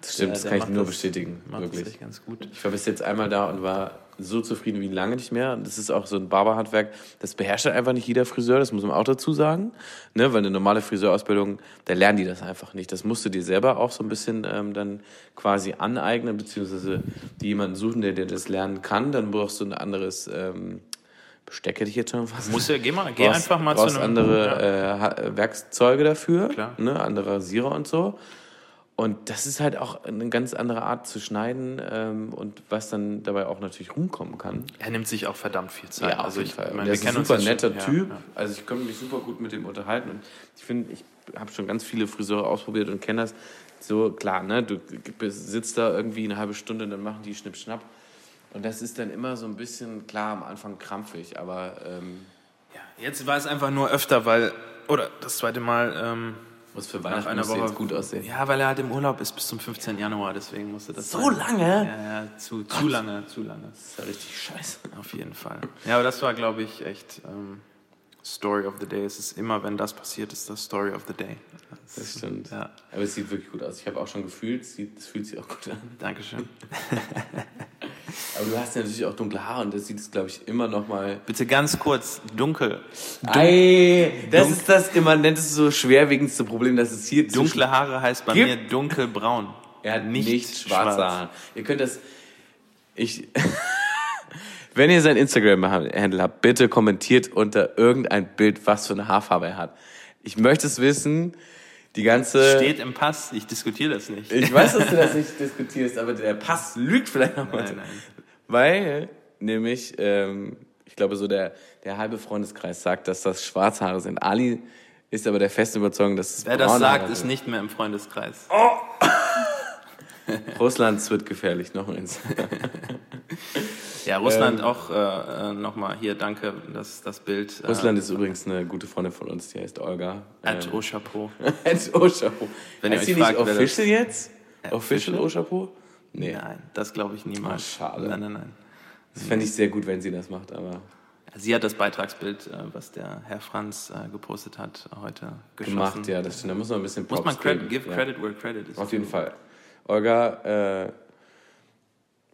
Das stimmt, der, das kann ich nur das, bestätigen. Macht wirklich. ganz gut. Ich war bis jetzt einmal da und war so zufrieden wie lange nicht mehr. Das ist auch so ein Barberhandwerk, das beherrscht halt einfach nicht jeder Friseur, das muss man auch dazu sagen. Ne? Weil eine normale Friseurausbildung, da lernen die das einfach nicht. Das musst du dir selber auch so ein bisschen ähm, dann quasi aneignen, beziehungsweise die jemanden suchen, der dir das lernen kann. Dann brauchst du ein anderes ähm, Besteck hätte ich jetzt schon fast. Muss ja, geh, mal, geh brauchst, einfach mal zu einem... andere ja. äh, Werkzeuge dafür, Klar. Ne, andere Rasierer und so. Und das ist halt auch eine ganz andere Art zu schneiden ähm, und was dann dabei auch natürlich rumkommen kann. Er nimmt sich auch verdammt viel Zeit. Ja, auf also jeden ich, Fall. Ich meine, der ist ein super netter schon, Typ. Ja, ja. Also ich könnte mich super gut mit dem unterhalten. Und ich finde, ich habe schon ganz viele Friseure ausprobiert und kenne das. So, klar, ne, du sitzt da irgendwie eine halbe Stunde, dann machen die Schnipp-Schnapp. Und das ist dann immer so ein bisschen, klar, am Anfang krampfig, aber... Ähm ja, jetzt war es einfach nur öfter, weil, oder das zweite Mal, ähm, Was für nach Weihnachten einer Woche jetzt gut aussehen. Ja, weil er halt im Urlaub ist bis zum 15. Januar, deswegen musste das So sein. lange? Ja, ja, zu, zu lange, zu lange. Das ist ja richtig scheiße. Auf jeden Fall. Ja, aber das war, glaube ich, echt ähm, Story of the Day. Es ist immer, wenn das passiert, ist das Story of the Day. Das stimmt. Ja, Aber es sieht wirklich gut aus. Ich habe auch schon gefühlt, es sieht- es fühlt sich auch gut an. Dankeschön. *laughs* Aber du hast ja natürlich auch dunkle Haare und das sieht es, glaube ich, immer noch mal. Bitte ganz kurz, dunkel. Ei, das ist das immanenteste, so schwerwiegendste Problem, dass es hier Dunkle Haare heißt bei Gib- mir dunkelbraun. Er hat nicht, Nicht schwarze schwarz. Haare. Ihr könnt das. Ich. *laughs* Wenn ihr sein Instagram-Handle habt, bitte kommentiert unter irgendein Bild, was für eine Haarfarbe er hat. Ich möchte es wissen. Die ganze. Steht im Pass, ich diskutiere das nicht. Ich weiß, dass du das *laughs* nicht diskutierst, aber der Pass lügt vielleicht noch mal. Nein, nein. Weil, nämlich, ähm, ich glaube, so der, der halbe Freundeskreis sagt, dass das Schwarzhaare sind. Ali ist aber der festen Überzeugung, dass es Wer das sagt, Haare ist sind. nicht mehr im Freundeskreis. *laughs* Russland wird gefährlich, noch eins. *laughs* Ja, Russland Ähm. auch äh, nochmal hier, danke, das, das Bild. Äh, Russland ist übrigens eine gute Freundin von uns, die heißt Olga. At Ähm, Chapeau. *laughs* At Oshapo. Wenn ihr heißt euch sie nicht fragt, das- official jetzt? Official official? Oshapo? Nee. Nein, das glaube ich niemals. Ah, schade. Nein, nein, nein. Das fände ich sehr gut, wenn sie das macht, aber Sie hat das Beitragsbild, äh, was der Herr Franz äh, gepostet hat, heute geschossen. gemacht, ja, das stimmt. Da muss man ein bisschen Muss Props man credit, geben. give credit where credit is. Auf jeden Fall. Olga, äh,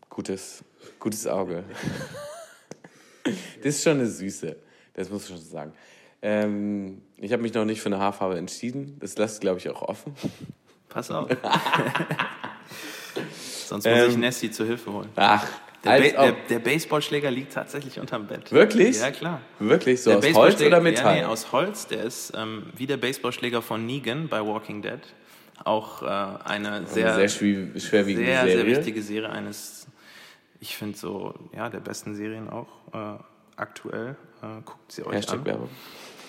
gutes, gutes Auge. das ist schon eine Süße. Das muss ich schon sagen. Ähm, ich habe mich noch nicht für eine Haarfarbe entschieden. Das lässt, glaube ich, auch offen. Pass auf. *laughs* Sonst muss ich Ähm, Nessie zur Hilfe holen. Ach, Der, ba der, der Baseballschläger liegt tatsächlich unterm Bett. Wirklich? Ja, klar. Wirklich? So Der aus Holz oder Metall? Ja, nee, aus Holz. Der ist ähm, wie der Baseballschläger von Negan bei Walking Dead. Auch äh, eine sehr, Eine sehr schwerwiegende sehr, Serie. sehr wichtige Serie eines, ich finde so, ja, der besten Serien auch äh, aktuell. Äh, guckt sie euch Hashtag an. Werbung.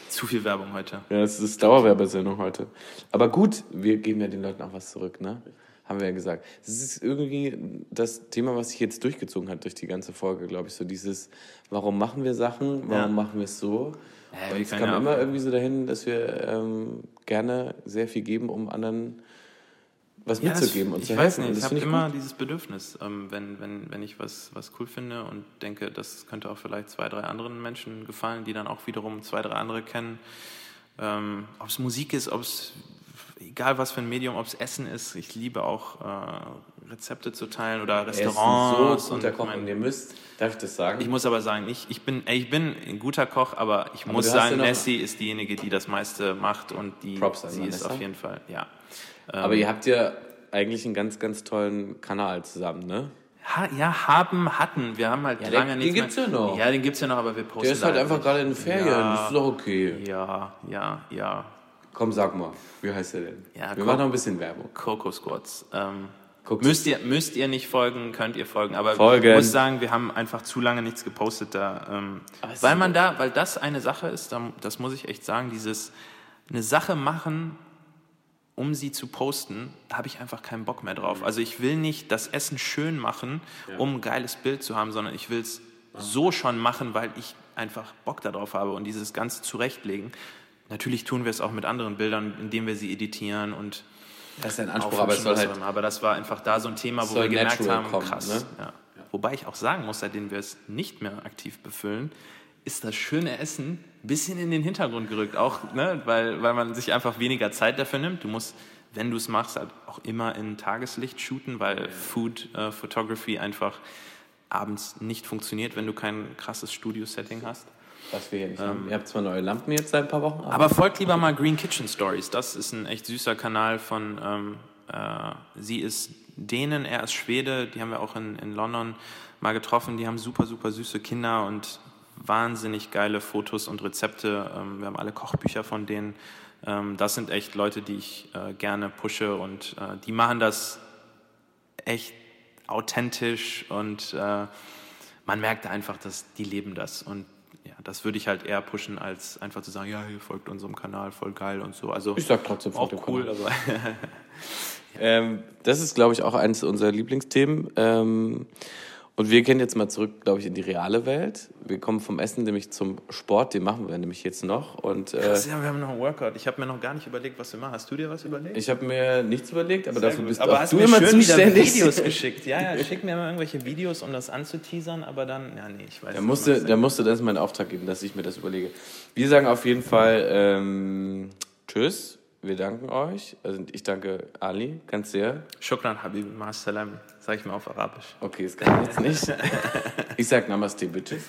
Zu viel Werbung heute. Ja, das ist Dauerwerbesendung heute. Aber gut, wir geben ja den Leuten auch was zurück, ne? Haben wir ja gesagt. Das ist irgendwie das Thema, was sich jetzt durchgezogen hat durch die ganze Folge, glaube ich. So dieses, warum machen wir Sachen, warum Ja. machen wir es so? Ja, Und wir es kam immer irgendwie so dahin, dass wir ähm, gerne sehr viel geben, um anderen was Ja, das- mitzugeben und ich zu weiß helfen. nicht, Und ich das habe immer gut. dieses Bedürfnis, ähm, wenn, wenn, wenn ich was, was cool finde und denke, das könnte auch vielleicht zwei, drei anderen Menschen gefallen, die dann auch wiederum zwei, drei andere kennen. Ähm, ob es Musik ist, ob es, egal was für ein Medium, ob es Essen ist, ich liebe auch äh, Rezepte zu teilen oder Er Restaurants. so guter und Koch mein- und ihr müsst, darf ich das sagen? ich muss aber sagen, ich, ich, bin, ich bin ein guter Koch, aber ich muss du hast sagen, Nessie ist diejenige, die das meiste macht und die Props an sie ist auf jeden Fall, ja. Aber ihr habt ja eigentlich einen ganz, ganz tollen Kanal zusammen, ne? Ha, ja, haben, hatten. Wir haben halt Ja, lange den- nichts den gibt's mehr. ja noch. Ja, den gibt's ja noch, aber wir posten Der ist halt einfach gerade in den Ferien, Ja. das ist doch okay. Ja, ja, ja. Komm, sag mal, wie heißt der denn? Ja, Wir komm. machen noch ein bisschen Werbung. Coco Squads. Ähm, müsst, ihr, müsst ihr nicht folgen, könnt ihr folgen. Aber Folgen. ich muss sagen, wir haben einfach zu lange nichts gepostet da. Ähm, weil man da, weil das eine Sache ist, da- das muss ich echt sagen, dieses eine Sache machen, um sie zu posten, da habe ich einfach keinen Bock mehr drauf. Also ich will nicht das Essen schön machen, um ein geiles Bild zu haben, sondern ich will es so schon machen, weil ich einfach Bock darauf habe und dieses Ganze zurechtlegen. Natürlich tun wir es auch mit anderen Bildern, indem wir sie editieren und Das ist ein Anspruch, aber es soll halt aber das war einfach da so ein Thema, wo wir gemerkt haben, kommen, krass. ne? Ja. Wobei ich auch sagen muss, seitdem wir es nicht mehr aktiv befüllen, ist das schöne Essen ein bisschen in den Hintergrund gerückt. Auch, ne, weil, weil man sich einfach weniger Zeit dafür nimmt. Du musst, wenn du es machst, halt auch immer in Tageslicht shooten, weil Food äh, Photography einfach abends nicht funktioniert, wenn du kein krasses Studio-Setting hast. Was wir hier nicht haben. Ihr habt zwar neue Lampen jetzt seit ein paar Wochen, aber Aber folgt lieber mal Green Kitchen Stories. Das ist ein echt süßer Kanal von, ähm, äh, sie ist Dänen, er ist Schwede. Die haben wir auch in, in London mal getroffen. Die haben super, super süße Kinder und wahnsinnig geile Fotos und Rezepte. Ähm, wir haben alle Kochbücher von denen. Ähm, das sind echt Leute, die ich äh, gerne pushe und äh, die machen das echt authentisch und äh, man merkt einfach, dass die leben das und ja, das würde ich halt eher pushen, als einfach zu sagen, ja, hier folgt unserem Kanal, voll geil und so. Also ich sag trotzdem auch cool, Kanal. aber *laughs* *laughs* Ähm, das ist, glaube ich, auch eines unserer Lieblingsthemen. Ähm, Und wir gehen jetzt mal zurück, glaube ich, in die reale Welt. Wir kommen vom Essen nämlich zum Sport, den machen wir nämlich jetzt noch. Und äh, Krass, ja, wir haben noch einen Workout. Ich habe mir noch gar nicht überlegt, was wir machen. Hast du dir was überlegt? ich habe mir nichts überlegt, aber Sehr dafür gut. bist aber auch hast du mir immer schön zuständig. Videos *laughs* geschickt. Ja, ja, schick mir immer irgendwelche Videos, um das anzuteasern, aber dann, ja, nee, ich weiß Da nicht, musste, was da musste das meinen Auftrag geben, dass ich mir das überlege. Wir sagen auf jeden Fall ähm, Tschüss. Wir danken euch. Also ich danke Ali ganz sehr. Shukran, Habib, Ma'assalam, sag ich mal auf Arabisch. Okay, das kann ich jetzt nicht. Ich sag Namaste, Bitches.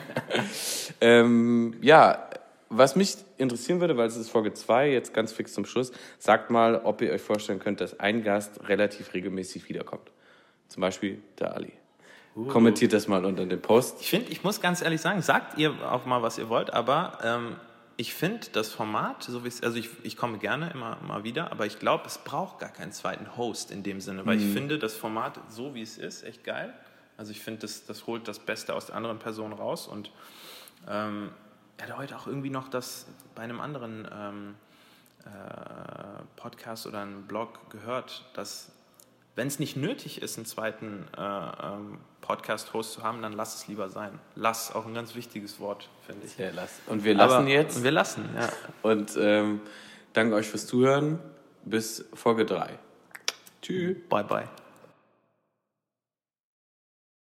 *laughs* ähm, ja, was mich interessieren würde, weil es ist Folge 2, jetzt ganz fix zum Schluss, sagt mal, ob ihr euch vorstellen könnt, dass ein Gast relativ regelmäßig wiederkommt. Zum Beispiel der Ali. Kommentiert das mal unter dem Post. Ich finde, ich muss ganz ehrlich sagen, sagt ihr auch mal, was ihr wollt, aber ähm, ich finde das Format, so wie es, also ich, ich komme gerne immer mal wieder, aber ich glaube, es braucht gar keinen zweiten Host in dem Sinne, weil ich finde das Format so wie es ist echt geil. Also ich finde, das, das holt das Beste aus der anderen Person raus und ähm, er hat heute auch irgendwie noch das bei einem anderen ähm, äh, Podcast oder einem Blog gehört, dass wenn es nicht nötig ist, einen zweiten äh, ähm, Podcast-Host zu haben, dann lass es lieber sein. Lass, auch ein ganz wichtiges Wort, finde ich. Ja, lass. Und wir lassen Aber- jetzt. Wir lassen, ja. Und ähm, danke euch fürs Zuhören. Bis Folge 3. Tschüss. Bye, bye.